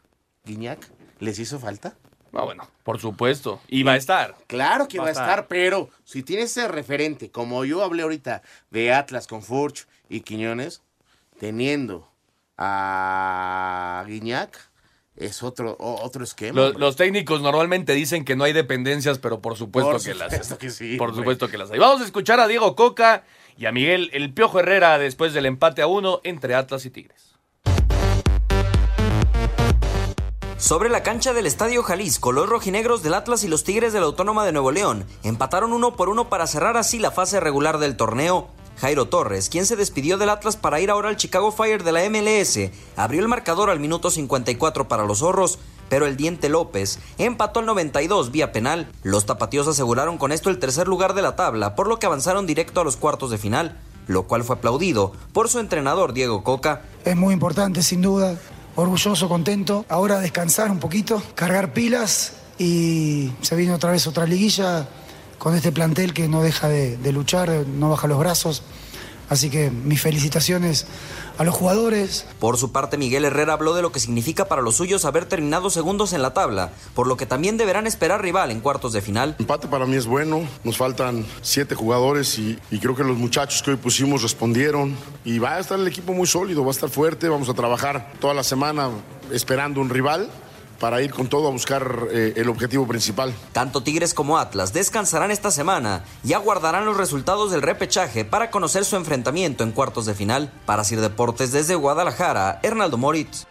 Guiñac, ¿les hizo falta? Ah, bueno, por supuesto. Y va a estar. Claro que Va a estar, pero si tienes ese referente, como yo hablé ahorita de Atlas con Furch y Quiñones, teniendo a Guiñac, es otro, o- otro esquema. Los, hombre. técnicos normalmente dicen que no hay dependencias, pero por supuesto Por que las supuesto que sí, Por hombre. supuesto que las hay. Vamos a escuchar a Diego Coca y a Miguel El Piojo Herrera después del empate a uno entre Atlas y Tigres. Sobre la cancha del Estadio Jalisco, los rojinegros del Atlas y los Tigres de la Autónoma de Nuevo León empataron uno por uno para cerrar así la fase regular del torneo. Jairo Torres, quien se despidió del Atlas para ir ahora al Chicago Fire de la MLS, abrió el marcador al minuto 54 para los zorros, pero el Diente López empató al 92 vía penal. Los tapatíos aseguraron con esto el tercer lugar de la tabla, por lo que avanzaron directo a los cuartos de final, lo cual fue aplaudido por su entrenador Diego Coca. Es muy importante, sin duda. Orgulloso, contento. Ahora descansar un poquito, cargar pilas y se viene otra vez otra liguilla con este plantel que no deja de, de luchar, no baja los brazos. Así que mis felicitaciones a los jugadores. Por su parte, Miguel Herrera habló de lo que significa para los suyos haber terminado segundos en la tabla, por lo que también deberán esperar rival en cuartos de final. Empate para mí es bueno, nos faltan siete jugadores y, y creo que los muchachos que hoy pusimos respondieron y va a estar el equipo muy sólido, va a estar fuerte, vamos a trabajar toda la semana esperando un rival para ir con todo a buscar eh, el objetivo principal. Tanto Tigres como Atlas descansarán esta semana y aguardarán los resultados del repechaje para conocer su enfrentamiento en cuartos de final. Para Sir Deportes desde Guadalajara, Hernaldo Moritz.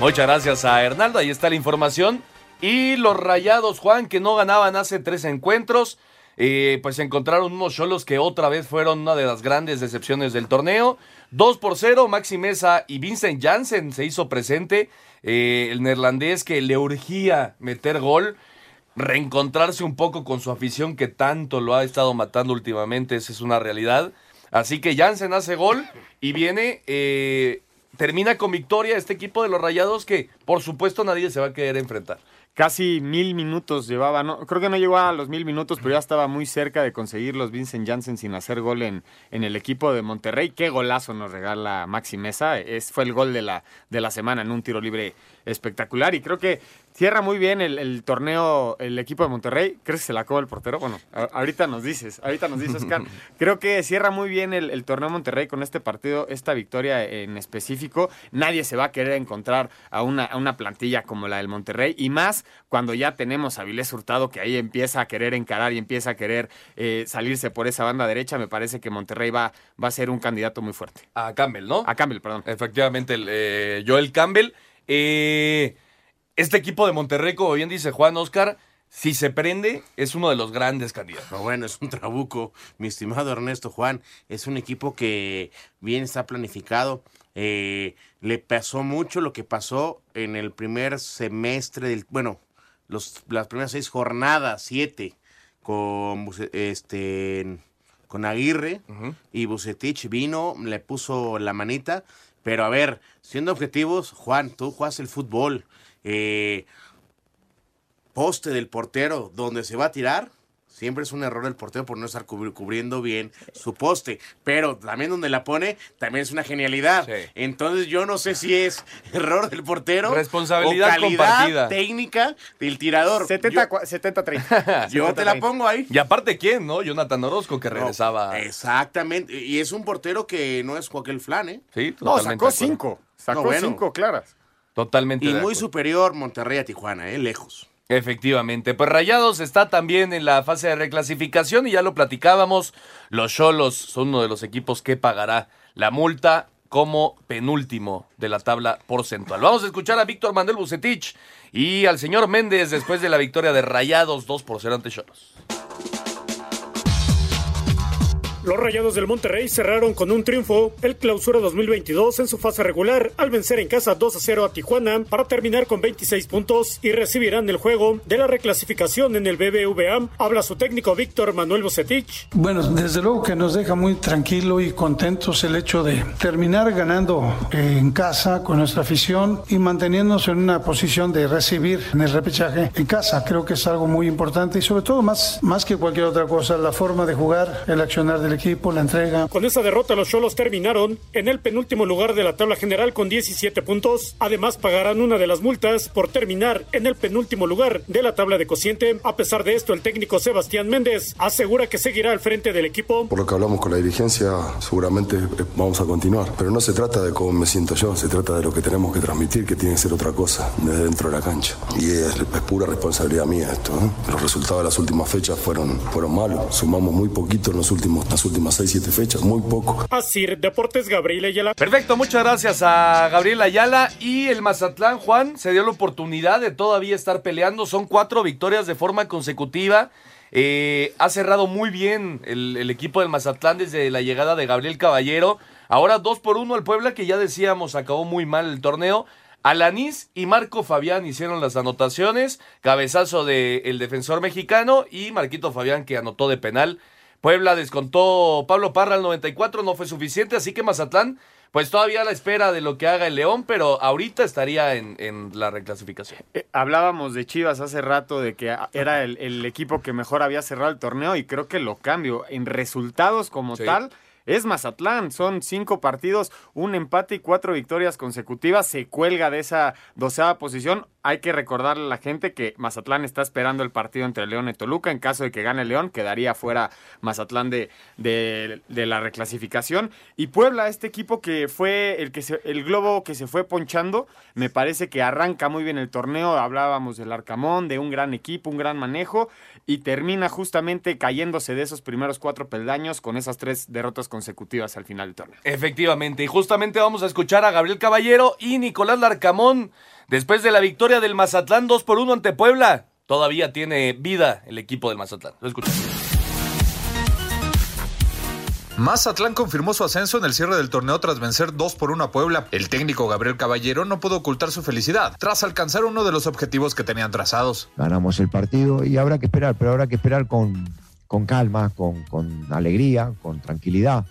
Muchas gracias a Hernaldo, ahí está la información. Y los rayados, Juan, que no ganaban hace tres encuentros, eh, pues encontraron unos cholos que otra vez fueron una de las grandes decepciones del torneo. 2 por 0, Maxi Mesa y Vincent Janssen se hizo presente. Eh, el neerlandés que le urgía meter gol, reencontrarse un poco con su afición que tanto lo ha estado matando últimamente, esa es una realidad. Así que Janssen hace gol y viene, eh, termina con victoria este equipo de los Rayados que por supuesto nadie se va a querer enfrentar. Casi mil minutos llevaba, no, creo que no llegó a los mil minutos, pero ya estaba muy cerca de conseguir los Vincent Janssen sin hacer gol en, en el equipo de Monterrey. Qué golazo nos regala Maxi Mesa. Es, fue el gol de la, de la semana en un tiro libre espectacular. Y creo que Cierra muy bien el, el torneo el equipo de Monterrey. ¿Crees que se la acabó el portero? Bueno, a- ahorita nos dices, ahorita nos dices, Oscar. Creo que cierra muy bien el, el torneo Monterrey con este partido, esta victoria en específico. Nadie se va a querer encontrar a una, a una plantilla como la del Monterrey y más cuando ya tenemos a Vilés Hurtado que ahí empieza a querer encarar y empieza a querer eh, salirse por esa banda derecha. Me parece que Monterrey va, va a ser un candidato muy fuerte. A Campbell, ¿no? A Campbell, perdón. Efectivamente, el, eh, Joel Campbell. Eh, este equipo de Monterrey, como bien dice Juan Oscar, si se prende, es uno de los grandes candidatos. No, bueno, es un trabuco, mi estimado Ernesto Juan. Es un equipo que bien está planificado. Eh, le pasó mucho lo que pasó en el primer semestre del, bueno, los, las primeras seis jornadas, siete, con este con Aguirre y Bucetich vino, le puso la manita. Pero a ver, siendo objetivos, Juan, tú juegas el fútbol. Eh, poste del portero donde se va a tirar, siempre es un error del portero por no estar cubri- cubriendo bien su poste. Pero también donde la pone, también es una genialidad. Entonces yo no sé si es error del portero Responsabilidad o calidad compartida. técnica del tirador. 70, 70-30. Yo te la pongo ahí. Y aparte, ¿quién, no? Jonathan Orozco, que regresaba. Exactamente. Y es un portero que no es cualquier flan, ¿eh? Sí, No, sacó cinco. Sacó No, bueno. cinco claras. Totalmente. Y de muy superior Monterrey a Tijuana, ¿eh? Lejos. Efectivamente, pues Rayados está también en la fase de reclasificación y ya lo platicábamos, los Cholos son uno de los equipos que pagará la multa como penúltimo de la tabla porcentual. Vamos a escuchar a Víctor Manuel Bucetich y al señor Méndez después de la victoria de Rayados 2 por 0 ante Cholos. Los Rayados del Monterrey cerraron con un triunfo el clausura 2022 en su fase regular al vencer en casa 2 a 0 a Tijuana para terminar con 26 puntos y recibirán el juego de la reclasificación en el BBVA. Habla su técnico Víctor Manuel Bucetich. Bueno, desde luego que nos deja muy tranquilo y contentos el hecho de terminar ganando eh, en casa con nuestra afición y manteniéndonos en una posición de recibir en el repechaje en casa. Creo que es algo muy importante y sobre todo más, más que cualquier otra cosa, la forma de jugar, el accionar del equipo, la entrega. Con esa derrota los Cholos terminaron en el penúltimo lugar de la tabla general con 17 puntos. Además pagarán una de las multas por terminar en el penúltimo lugar de la tabla de cociente. A pesar de esto, el técnico Sebastián Méndez asegura que seguirá al frente del equipo. Por lo que hablamos con la dirigencia, seguramente eh, vamos a continuar. Pero no se trata de cómo me siento yo, se trata de lo que tenemos que transmitir, que tiene que ser otra cosa, desde dentro de la cancha. Y es, es pura responsabilidad mía esto. ¿eh? Los resultados de las últimas fechas fueron, fueron malos. Sumamos muy poquito en los últimos, las últimas 6, 7 fechas, muy poco. Así, Deportes Gabriel Ayala. Perfecto, muchas gracias a Gabriel Ayala y el Mazatlán, Juan, se dio la oportunidad de todavía estar peleando. Son cuatro victorias de forma consecutiva. Eh, ha cerrado muy bien el, el equipo del Mazatlán desde la llegada de Gabriel Caballero. Ahora dos por uno al Puebla, que ya decíamos acabó muy mal el torneo. Alanís y Marco Fabián hicieron las anotaciones. Cabezazo del defensor mexicano y Marquito Fabián que anotó de penal. Puebla descontó Pablo Parra al 94, no fue suficiente, así que Mazatlán, pues todavía a la espera de lo que haga el León, pero ahorita estaría en, en la reclasificación. Eh, hablábamos de Chivas hace rato, de que era el, el equipo que mejor había cerrado el torneo y creo que lo cambio. En resultados como Sí. tal, es Mazatlán. Son cinco partidos, un empate y cuatro victorias consecutivas. Se cuelga de esa doceava posición. Hay que recordarle a la gente que Mazatlán está esperando el partido entre León y Toluca. En caso de que gane León, quedaría fuera Mazatlán de, de- la reclasificación. Y Puebla, este equipo que fue el, que se- el globo que se fue ponchando, me parece que arranca muy bien el torneo. Hablábamos del Arcamón, de un gran equipo, un gran manejo. Y termina justamente cayéndose de esos primeros cuatro peldaños con esas tres derrotas consecutivas al final del torneo. Efectivamente, y justamente vamos a escuchar a Gabriel Caballero y Nicolás Larcamón después de la victoria del Mazatlán 2 por 1 ante Puebla. Todavía tiene vida el equipo del Mazatlán. Lo escuchamos. Mazatlán confirmó su ascenso en el cierre del torneo tras vencer 2 por 1 a Puebla. El técnico Gabriel Caballero no pudo ocultar su felicidad tras alcanzar uno de los objetivos que tenían trazados. ganamos el partido y habrá que esperar, pero habrá que esperar con, con calma, con, con alegría, con tranquilidad.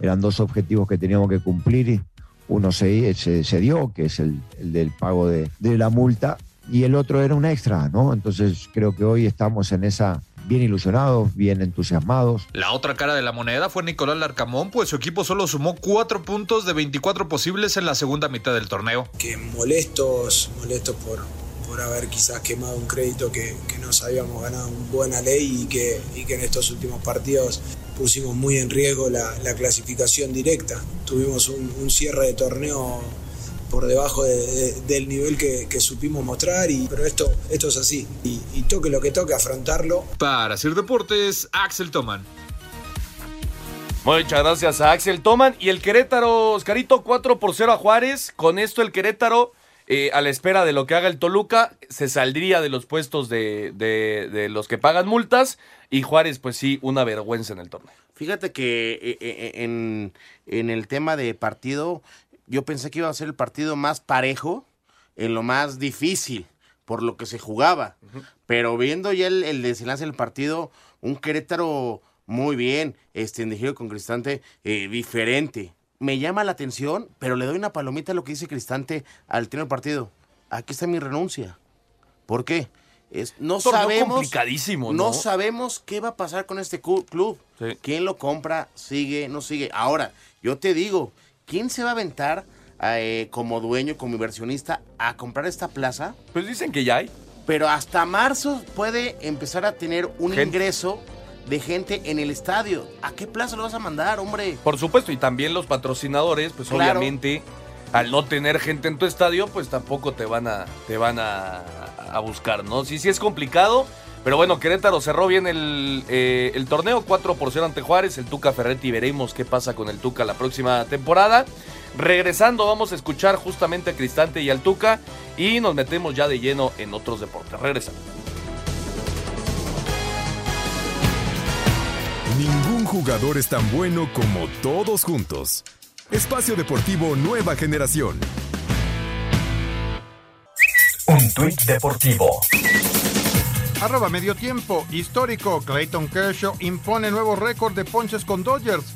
Eran dos objetivos que teníamos que cumplir. y Uno se, se, se dio, que es el, el del pago de, de la multa, y el otro era un extra, ¿no? Entonces creo que hoy estamos en esa bien ilusionados, bien entusiasmados. La otra cara de la moneda fue Nicolás Larcamón, pues su equipo solo sumó 4 puntos de 24 posibles en la segunda mitad del torneo. que molestos, molestos por, por haber quizás quemado un crédito que, que nos habíamos ganado en buena ley y que, y que en estos últimos partidos pusimos muy en riesgo la, la clasificación directa. Tuvimos un, un cierre de torneo por debajo de, de, del nivel que, que, supimos mostrar, y, pero esto, esto es así. Y, y toque lo que toque, afrontarlo. Para hacer deportes, Axel Toman. Muchas gracias a Axel Toman. Y el Querétaro, Oscarito, 4 por 0 a Juárez. Con esto el Querétaro, eh, a la espera de lo que haga el Toluca, se saldría de los puestos de, de, de, los que pagan multas. Y Juárez, pues sí, una vergüenza en el torneo. Fíjate que eh, eh, en, en el tema de partido, yo pensé que iba a ser el partido más parejo, en lo más difícil, por lo que se jugaba. Uh -huh. Pero viendo ya el, el desenlace del partido, un Querétaro muy bien, este, en giro con Cristante, eh, diferente. Me llama la atención, pero le doy una palomita a lo que dice Cristante al término del partido. Aquí está mi renuncia. ¿Por qué? Es, no Torneo sabemos. complicadísimo, ¿no? No sabemos qué va a pasar con este club. Sí. ¿Quién lo compra? ¿Sigue? ¿No sigue? Ahora, yo te digo, ¿quién se va a aventar eh, como dueño, como inversionista, a comprar esta plaza? Pues dicen que ya hay. Pero hasta marzo puede empezar a tener un Gente. ingreso de gente en el estadio. ¿A qué plaza lo vas a mandar, hombre? Por supuesto, y también los patrocinadores, pues claro. obviamente, al no tener gente en tu estadio, pues tampoco te van a, te van a, a buscar, ¿no? Sí, sí es complicado. Pero bueno, Querétaro cerró bien el, eh, el, torneo, 4 por 0 ante Juárez, el Tuca Ferretti, veremos qué pasa con el Tuca la próxima temporada. Regresando vamos a escuchar justamente a Cristante y al Tuca y nos metemos ya de lleno en otros deportes. Regresamos. Ningún jugador es tan bueno como todos juntos. Espacio Deportivo Nueva Generación. Un tuit deportivo. Arroba medio tiempo. Histórico. Clayton Kershaw impone nuevo récord de ponches con Dodgers.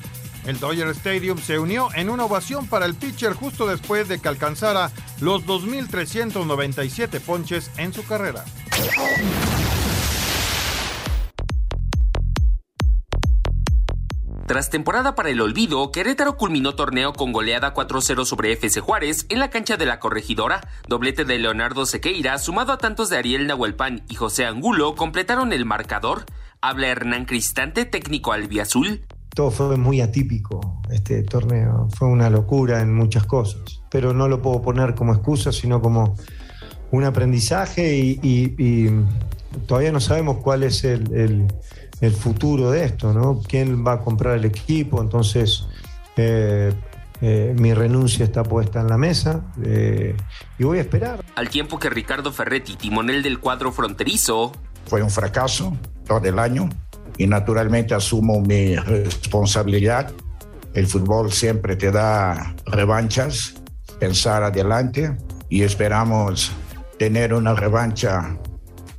El Dodger Stadium se unió en una ovación para el pitcher justo después de que alcanzara los 2.397 ponches en su carrera. Tras temporada para el olvido, Querétaro culminó torneo con goleada 4-0 sobre FC Juárez en la cancha de la corregidora. Doblete de Leonardo Sequeira, sumado a tantos de Ariel Nahuelpan y José Angulo, completaron el marcador. Habla Hernán Cristante, técnico albiazul. Todo fue muy atípico este torneo, fue una locura en muchas cosas, pero no lo puedo poner como excusa, sino como un aprendizaje y, todavía no sabemos cuál es el el futuro de esto, ¿no? ¿Quién va a comprar el equipo? Entonces, eh, eh, mi renuncia está puesta en la mesa eh, y voy a esperar. Al tiempo que Ricardo Ferretti, timonel del cuadro fronterizo. Fue un fracaso todo el año y naturalmente asumo mi responsabilidad. El fútbol siempre te da revanchas, pensar adelante y esperamos tener una revancha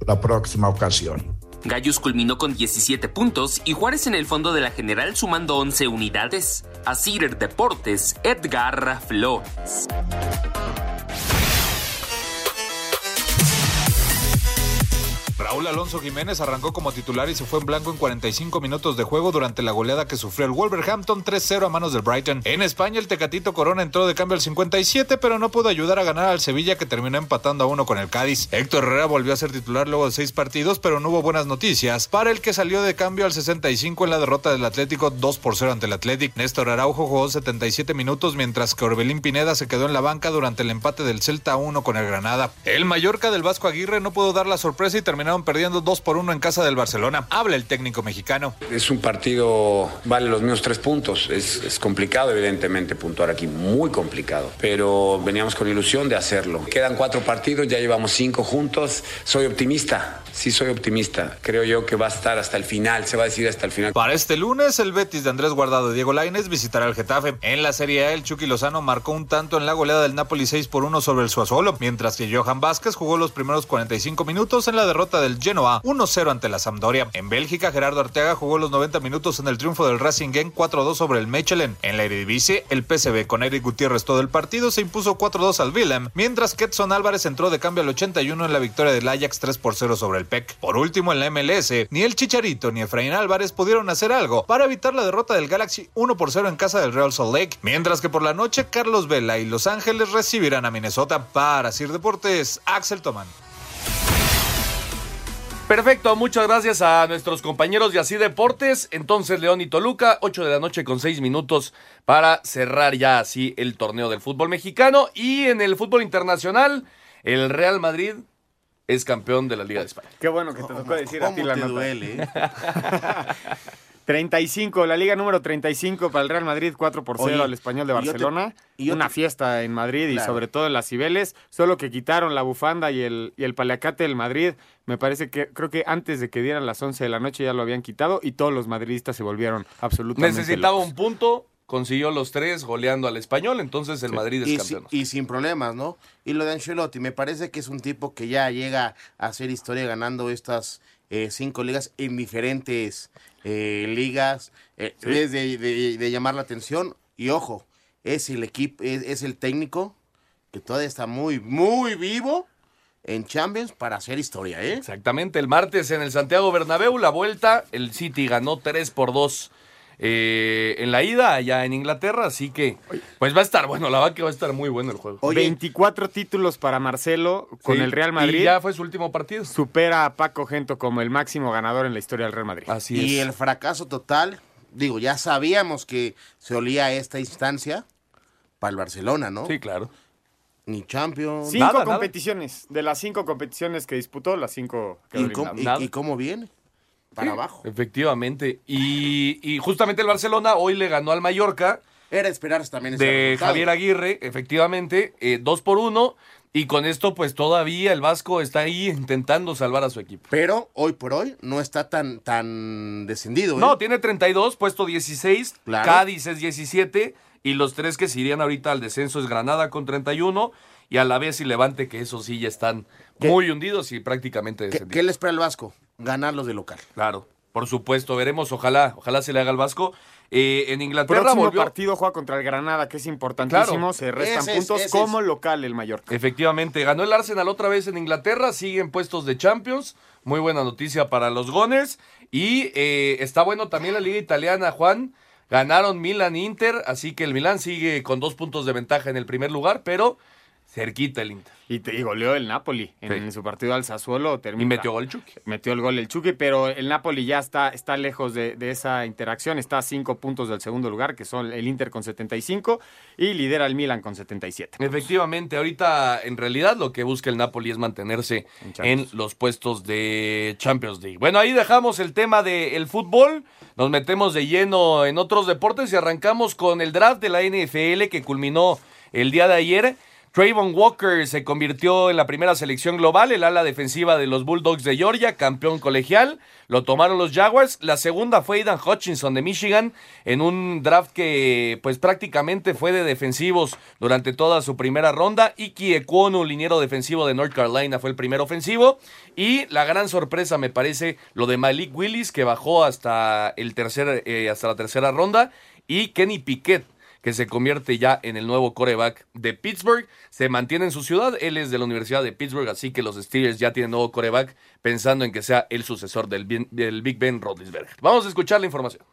la próxima ocasión. Gallos culminó con 17 puntos y Juárez en el fondo de la general sumando 11 unidades. A Cider Deportes, Edgar Flores. Raúl Alonso Jiménez arrancó como titular y se fue en blanco en 45 minutos de juego durante la goleada que sufrió el Wolverhampton 3-0 a manos del Brighton. En España, el Tecatito Corona entró de cambio al 57, pero no pudo ayudar a ganar al Sevilla que terminó empatando a uno con el Cádiz. Héctor Herrera volvió a ser titular luego de seis partidos, pero no hubo buenas noticias para el que salió de cambio al 65 en la derrota del Atlético 2 por 0 ante el Athletic. Néstor Araujo jugó 77 minutos, mientras que Orbelín Pineda se quedó en la banca durante el empate del Celta 1 con el Granada. El Mallorca del Vasco Aguirre no pudo dar la sorpresa y terminaron perdiendo 2 por 1 en casa del Barcelona. Habla el técnico mexicano. Es un partido, vale los mismos tres puntos. Es, es, complicado, evidentemente, puntuar aquí, muy complicado. Pero veníamos con ilusión de hacerlo. Quedan cuatro partidos, ya llevamos cinco juntos. Soy optimista, sí soy optimista. Creo yo que va a estar hasta el final, se va a decir hasta el final. Para este lunes, el Betis de Andrés Guardado y Diego Lainez visitará el Getafe. En la Serie A, el Chucky Lozano marcó un tanto en la goleada del Napoli 6 por 1 sobre el Suazolo, mientras que Johan Vázquez jugó los primeros 45 minutos en la derrota del Genoa 1-0 ante la Sampdoria. En Bélgica, Gerardo Arteaga jugó los 90 minutos en el triunfo del Racing Gang 4-2 sobre el Mechelen. En la Eredivisie, el PSV con Eric Gutiérrez todo el partido se impuso 4-2 al Willem, mientras que Edson Álvarez entró de cambio al 81 en la victoria del Ajax 3-0 sobre el PEC. Por último, en la MLS, ni el Chicharito ni Efraín Álvarez pudieron hacer algo para evitar la derrota del Galaxy 1-0 en casa del Real Salt Lake, mientras que por la noche Carlos Vela y Los Ángeles recibirán a Minnesota. Para Sir Deportes, Axel Tomán. Perfecto, muchas gracias a nuestros compañeros de Así Deportes. Entonces, León y Toluca, 8 de la noche con 6 minutos para cerrar ya así el torneo del fútbol mexicano. Y en el fútbol internacional, el Real Madrid es campeón de la Liga de España. Qué bueno que te tocó decir a ti ¿Cómo la te nota. duele? eh? 35, la liga número 35 para el Real Madrid, 4 por 0 Oye, al Español de y yo te- Barcelona. y Una te- fiesta en Madrid y sobre todo en las Cibeles. Solo que quitaron la bufanda y el, y el paliacate del Madrid. Me parece que creo que antes de que dieran las 11 de la noche ya lo habían quitado y todos los madridistas se volvieron absolutamente Necesitaba locos. un punto, consiguió los tres goleando al español, entonces el Madrid es y, campeón. si- y sin problemas, ¿no? Y lo de Ancelotti, me parece que es un tipo que ya llega a hacer historia ganando estas eh, cinco ligas en diferentes eh, ligas. Eh, Sí. Es de, de- de llamar la atención. Y ojo, es el equipo, es, es el técnico que todavía está muy, muy vivo en Champions para hacer historia, ¿eh? Exactamente, el martes en el Santiago Bernabéu, la vuelta, el City ganó 3 por 2 eh, en la ida allá en Inglaterra, así que pues va a estar bueno, la verdad que va a estar muy bueno el juego. 24 títulos para Marcelo con Sí, el Real Madrid. Y ya fue su último partido. Supera a Paco Gento como el máximo ganador en la historia del Real Madrid. Así y el fracaso total, digo, ya sabíamos que se olía a esta instancia para el Barcelona, ¿no? Sí, claro. Ni Champions. Cinco competiciones. De las cinco competiciones que disputó, las cinco ¿Y cómo, y- y cómo viene? Para abajo. Efectivamente. Y, y justamente el Barcelona hoy le ganó al Mallorca. Era esperarse también ese De resultado. Javier Aguirre, efectivamente, eh, dos por uno. Y con esto, pues todavía el Vasco está ahí intentando salvar a su equipo. Pero hoy por hoy no está tan, tan descendido. ¿eh? No, tiene 32, puesto 16. Claro. Cádiz es 17. Y los tres que se irían ahorita al descenso es Granada con 31. Y a la vez y Levante, que esos sí ya están muy hundidos y prácticamente ¿Qué, descendidos. qué le espera al Vasco? Ganarlos de local. Claro, por supuesto, veremos, ojalá, ojalá se le haga al Vasco. Eh, en Inglaterra Próximo volvió. partido juega contra el Granada, que es importantísimo. Claro. Se restan Ese puntos como local el Mallorca. Efectivamente, ganó el Arsenal otra vez en Inglaterra, sigue en puestos de Champions, muy buena noticia para los Gunners. Y eh, está bueno también la Liga Italiana, Juan. Ganaron Milan e Inter, así que el Milan sigue con dos puntos de ventaja en el primer lugar, pero cerquita el Inter. Y, te, y goleó el Napoli en, su partido al Sassuolo. Termina, Y metió gol Chucky. Metió el gol el Chucky, pero el Napoli ya está, está lejos de, de esa interacción. Está a cinco puntos del segundo lugar, que son el Inter con 75 y lidera el Milan con 77. Efectivamente, ahorita en realidad lo que busca el Napoli es mantenerse en, los puestos de Champions League. Bueno, ahí dejamos el tema del fútbol, nos metemos de lleno en otros deportes y arrancamos con el draft de la NFL que culminó el día de ayer. Trayvon Walker se convirtió en la primera selección global, el ala defensiva de los Bulldogs de Georgia, campeón colegial. Lo tomaron los Jaguars. La segunda fue Aidan Hutchinson de Michigan en un draft que pues prácticamente fue de defensivos durante toda su primera ronda. Iki Ekwonu, liniero defensivo de North Carolina, fue el primer ofensivo. Y la gran sorpresa me parece lo de Malik Willis que bajó hasta, el tercer, eh, hasta la tercera ronda. Y Kenny Piquet que se convierte ya en el nuevo coreback de Pittsburgh. Se mantiene en su ciudad, él es de la Universidad de Pittsburgh, así que los Steelers ya tienen nuevo coreback pensando en que sea el sucesor del, del Big Ben Roethlisberger. Vamos a escuchar la información.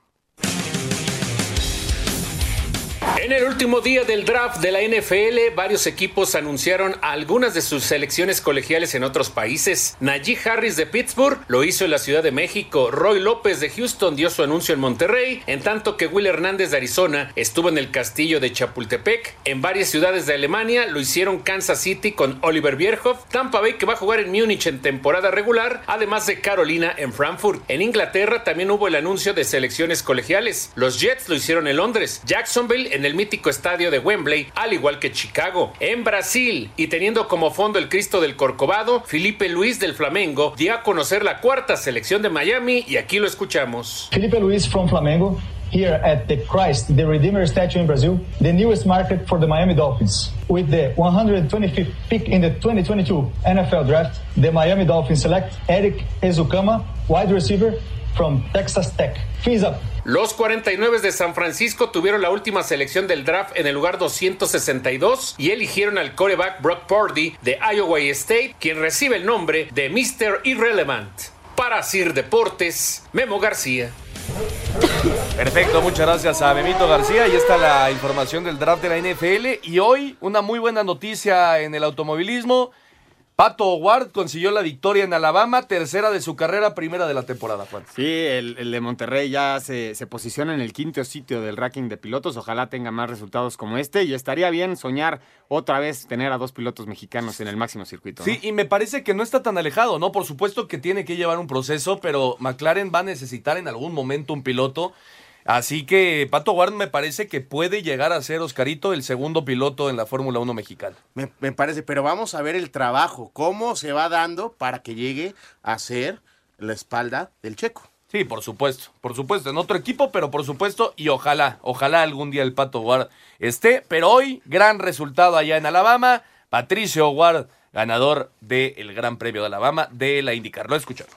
En el último día del draft de la NFL, varios equipos anunciaron algunas de sus selecciones colegiales en otros países. Najee Harris de Pittsburgh lo hizo en la Ciudad de México. Roy López de Houston dio su anuncio en Monterrey, en tanto que Will Hernández de Arizona estuvo en el castillo de Chapultepec. En varias ciudades de Alemania lo hicieron Kansas City con Oliver Bierhoff, Tampa Bay que va a jugar en Múnich en temporada regular, además de Carolina en Frankfurt. En Inglaterra también hubo el anuncio de selecciones colegiales. Los Jets lo hicieron en Londres, Jacksonville en el mítico estadio de Wembley, al igual que Chicago. En Brasil, y teniendo como fondo el Cristo del Corcovado, Felipe Luis del Flamengo dio a conocer la cuarta selección de Miami y aquí lo escuchamos. Felipe Luis from Flamengo, here at the Christ, the Redeemer statue in Brazil, the newest market for the Miami Dolphins. With the 125th pick in the 2022 NFL Draft, the Miami Dolphins select Eric Ezukama, wide receiver from Texas Tech. Fees up. Los 49 de San Francisco tuvieron la última selección del draft en el lugar 262 y eligieron al coreback Brock Purdy de Iowa State, quien recibe el nombre de Mr. Irrelevant. Para Sir Deportes, Memo García. Perfecto, muchas gracias a Memito García. Y está la información del draft de la NFL. Y hoy, una muy buena noticia en el automovilismo. Pato Ward consiguió la victoria en Alabama, tercera de su carrera, primera de la temporada, Juan. Sí, el, el de Monterrey ya se, se, posiciona en el quinto sitio del ranking de pilotos. Ojalá tenga más resultados como este. Y estaría bien soñar otra vez tener a dos pilotos mexicanos en el máximo circuito. Sí, y me parece que no está tan alejado, ¿no? Por supuesto que tiene que llevar un proceso, pero McLaren va a necesitar en algún momento un piloto Así que Pato Ward me parece que puede llegar a ser Oscarito el segundo piloto en la Fórmula 1 mexicana. Me, parece, pero vamos a ver el trabajo, cómo se va dando para que llegue a ser la espalda del checo. Sí, por supuesto, por supuesto, en otro equipo, pero por supuesto, y ojalá, ojalá algún día el Pato Ward esté, pero hoy, gran resultado allá en Alabama, Patricio Ward, ganador del Gran Premio de Alabama de la IndyCar. Lo escuchamos.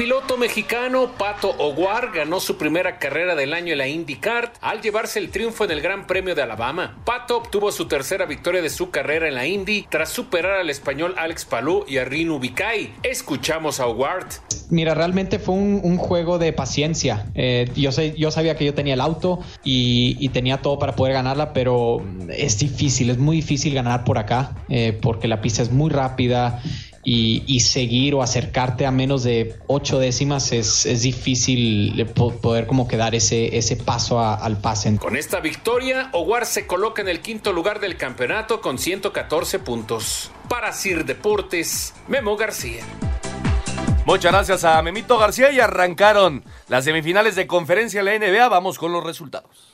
Piloto mexicano Pato Oguar ganó su primera carrera del año en la IndyCar al llevarse el triunfo en el Gran Premio de Alabama. Pato obtuvo su tercera victoria de su carrera en la Indy tras superar al español Alex Palou y a Rinu Bicay. Escuchamos a Oguard. Mira, realmente fue un, juego de paciencia. Eh, yo, sabía que yo tenía el auto y, tenía todo para poder ganarla, pero es difícil, es muy difícil ganar por acá eh, porque la pista es muy rápida y, seguir o acercarte a menos de ocho décimas es, es difícil poder como que dar ese, ese paso al pase. Con esta victoria, Oguar se coloca en el quinto lugar del campeonato con 114 puntos. Para Sir Deportes, Memo García. Muchas gracias a Memito García y arrancaron las semifinales de conferencia de la NBA. Vamos con los resultados.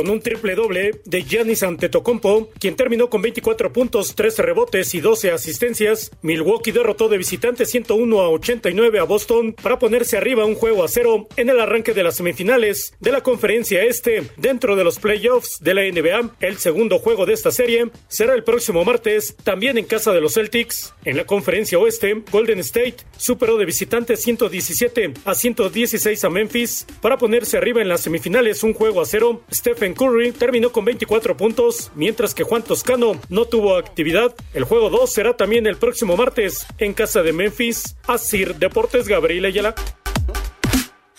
Con un triple doble de Giannis Antetokounmpo, quien terminó con 24 puntos, 13 rebotes y 12 asistencias. Milwaukee derrotó de visitante 101 a 89 a Boston para ponerse arriba un juego a cero en el arranque de las semifinales de la conferencia este dentro de los playoffs de la NBA. El segundo juego de esta serie será el próximo martes, también en casa de los Celtics. En la conferencia oeste, Golden State superó de visitante 117 a 116 a Memphis para ponerse arriba en las semifinales un juego a cero. Stephen Curry terminó con 24 puntos, mientras que Juan Toscano no tuvo actividad. El juego 2 será también el próximo martes en casa de Memphis. Asir Deportes Gabriel Ayala.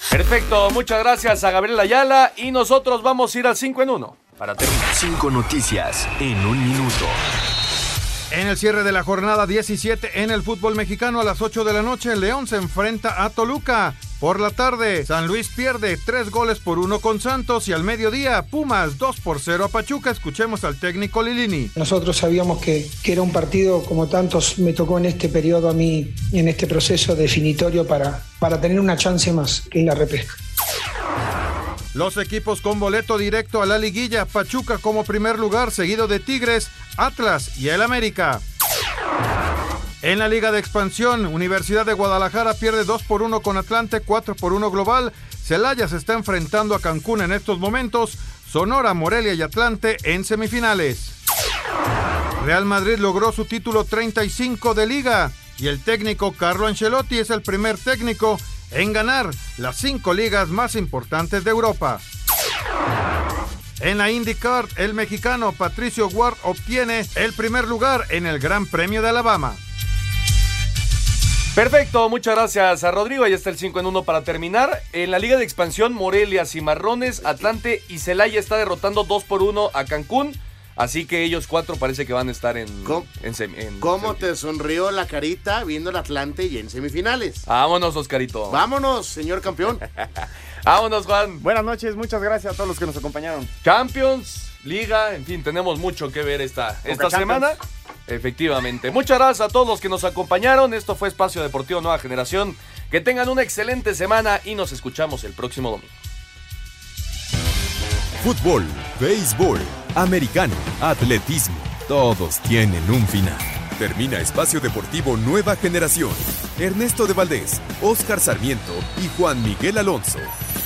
Perfecto, muchas gracias a Gabriel Ayala y nosotros vamos a ir al 5 en 1 para terminar. Cinco noticias en un minuto. En el cierre de la jornada 17 en el fútbol mexicano a las 8 de la noche, León se enfrenta a Toluca. Por la tarde, San Luis pierde 3 goles por 1 con Santos y al mediodía, Pumas 2 por 0 a Pachuca. Escuchemos al técnico Lilini. Nosotros sabíamos que, que era un partido como tantos me tocó en este periodo a mí, en este proceso definitorio para, para tener una chance más en la repesca. Los equipos con boleto directo a la liguilla, Pachuca como primer lugar, seguido de Tigres, Atlas y el América. En la Liga de Expansión, Universidad de Guadalajara pierde 2 por 1 con Atlante, 4 por 1 global. Celaya se está enfrentando a Cancún en estos momentos. Sonora, Morelia y Atlante en semifinales. Real Madrid logró su título 35 de liga y el técnico Carlo Ancelotti es el primer técnico en ganar las cinco ligas más importantes de Europa. En la IndyCar, el mexicano Patricio Ward obtiene el primer lugar en el Gran Premio de Alabama. Perfecto, muchas gracias a Rodrigo. Ahí está el 5 en 1 para terminar. En la Liga de Expansión, Morelia, Cimarrones, Atlante y Celaya está derrotando 2 por 1 a Cancún. Así que ellos cuatro parece que van a estar en. ¿Cómo, ¿Cómo te sonrió la carita viendo el Atlante y en semifinales? Vámonos, Oscarito. Vámonos, señor campeón. Vámonos, Juan. Buenas noches, muchas gracias a todos los que nos acompañaron. Champions, Liga, en fin, tenemos mucho que ver esta, esta semana. Efectivamente. Muchas gracias a todos los que nos acompañaron. Esto fue Espacio Deportivo Nueva Generación. Que tengan una excelente semana y nos escuchamos el próximo domingo. Fútbol, béisbol, americano, atletismo, todos tienen un final. Termina Espacio Deportivo Nueva Generación. Ernesto de Valdés, Oscar Sarmiento y Juan Miguel Alonso.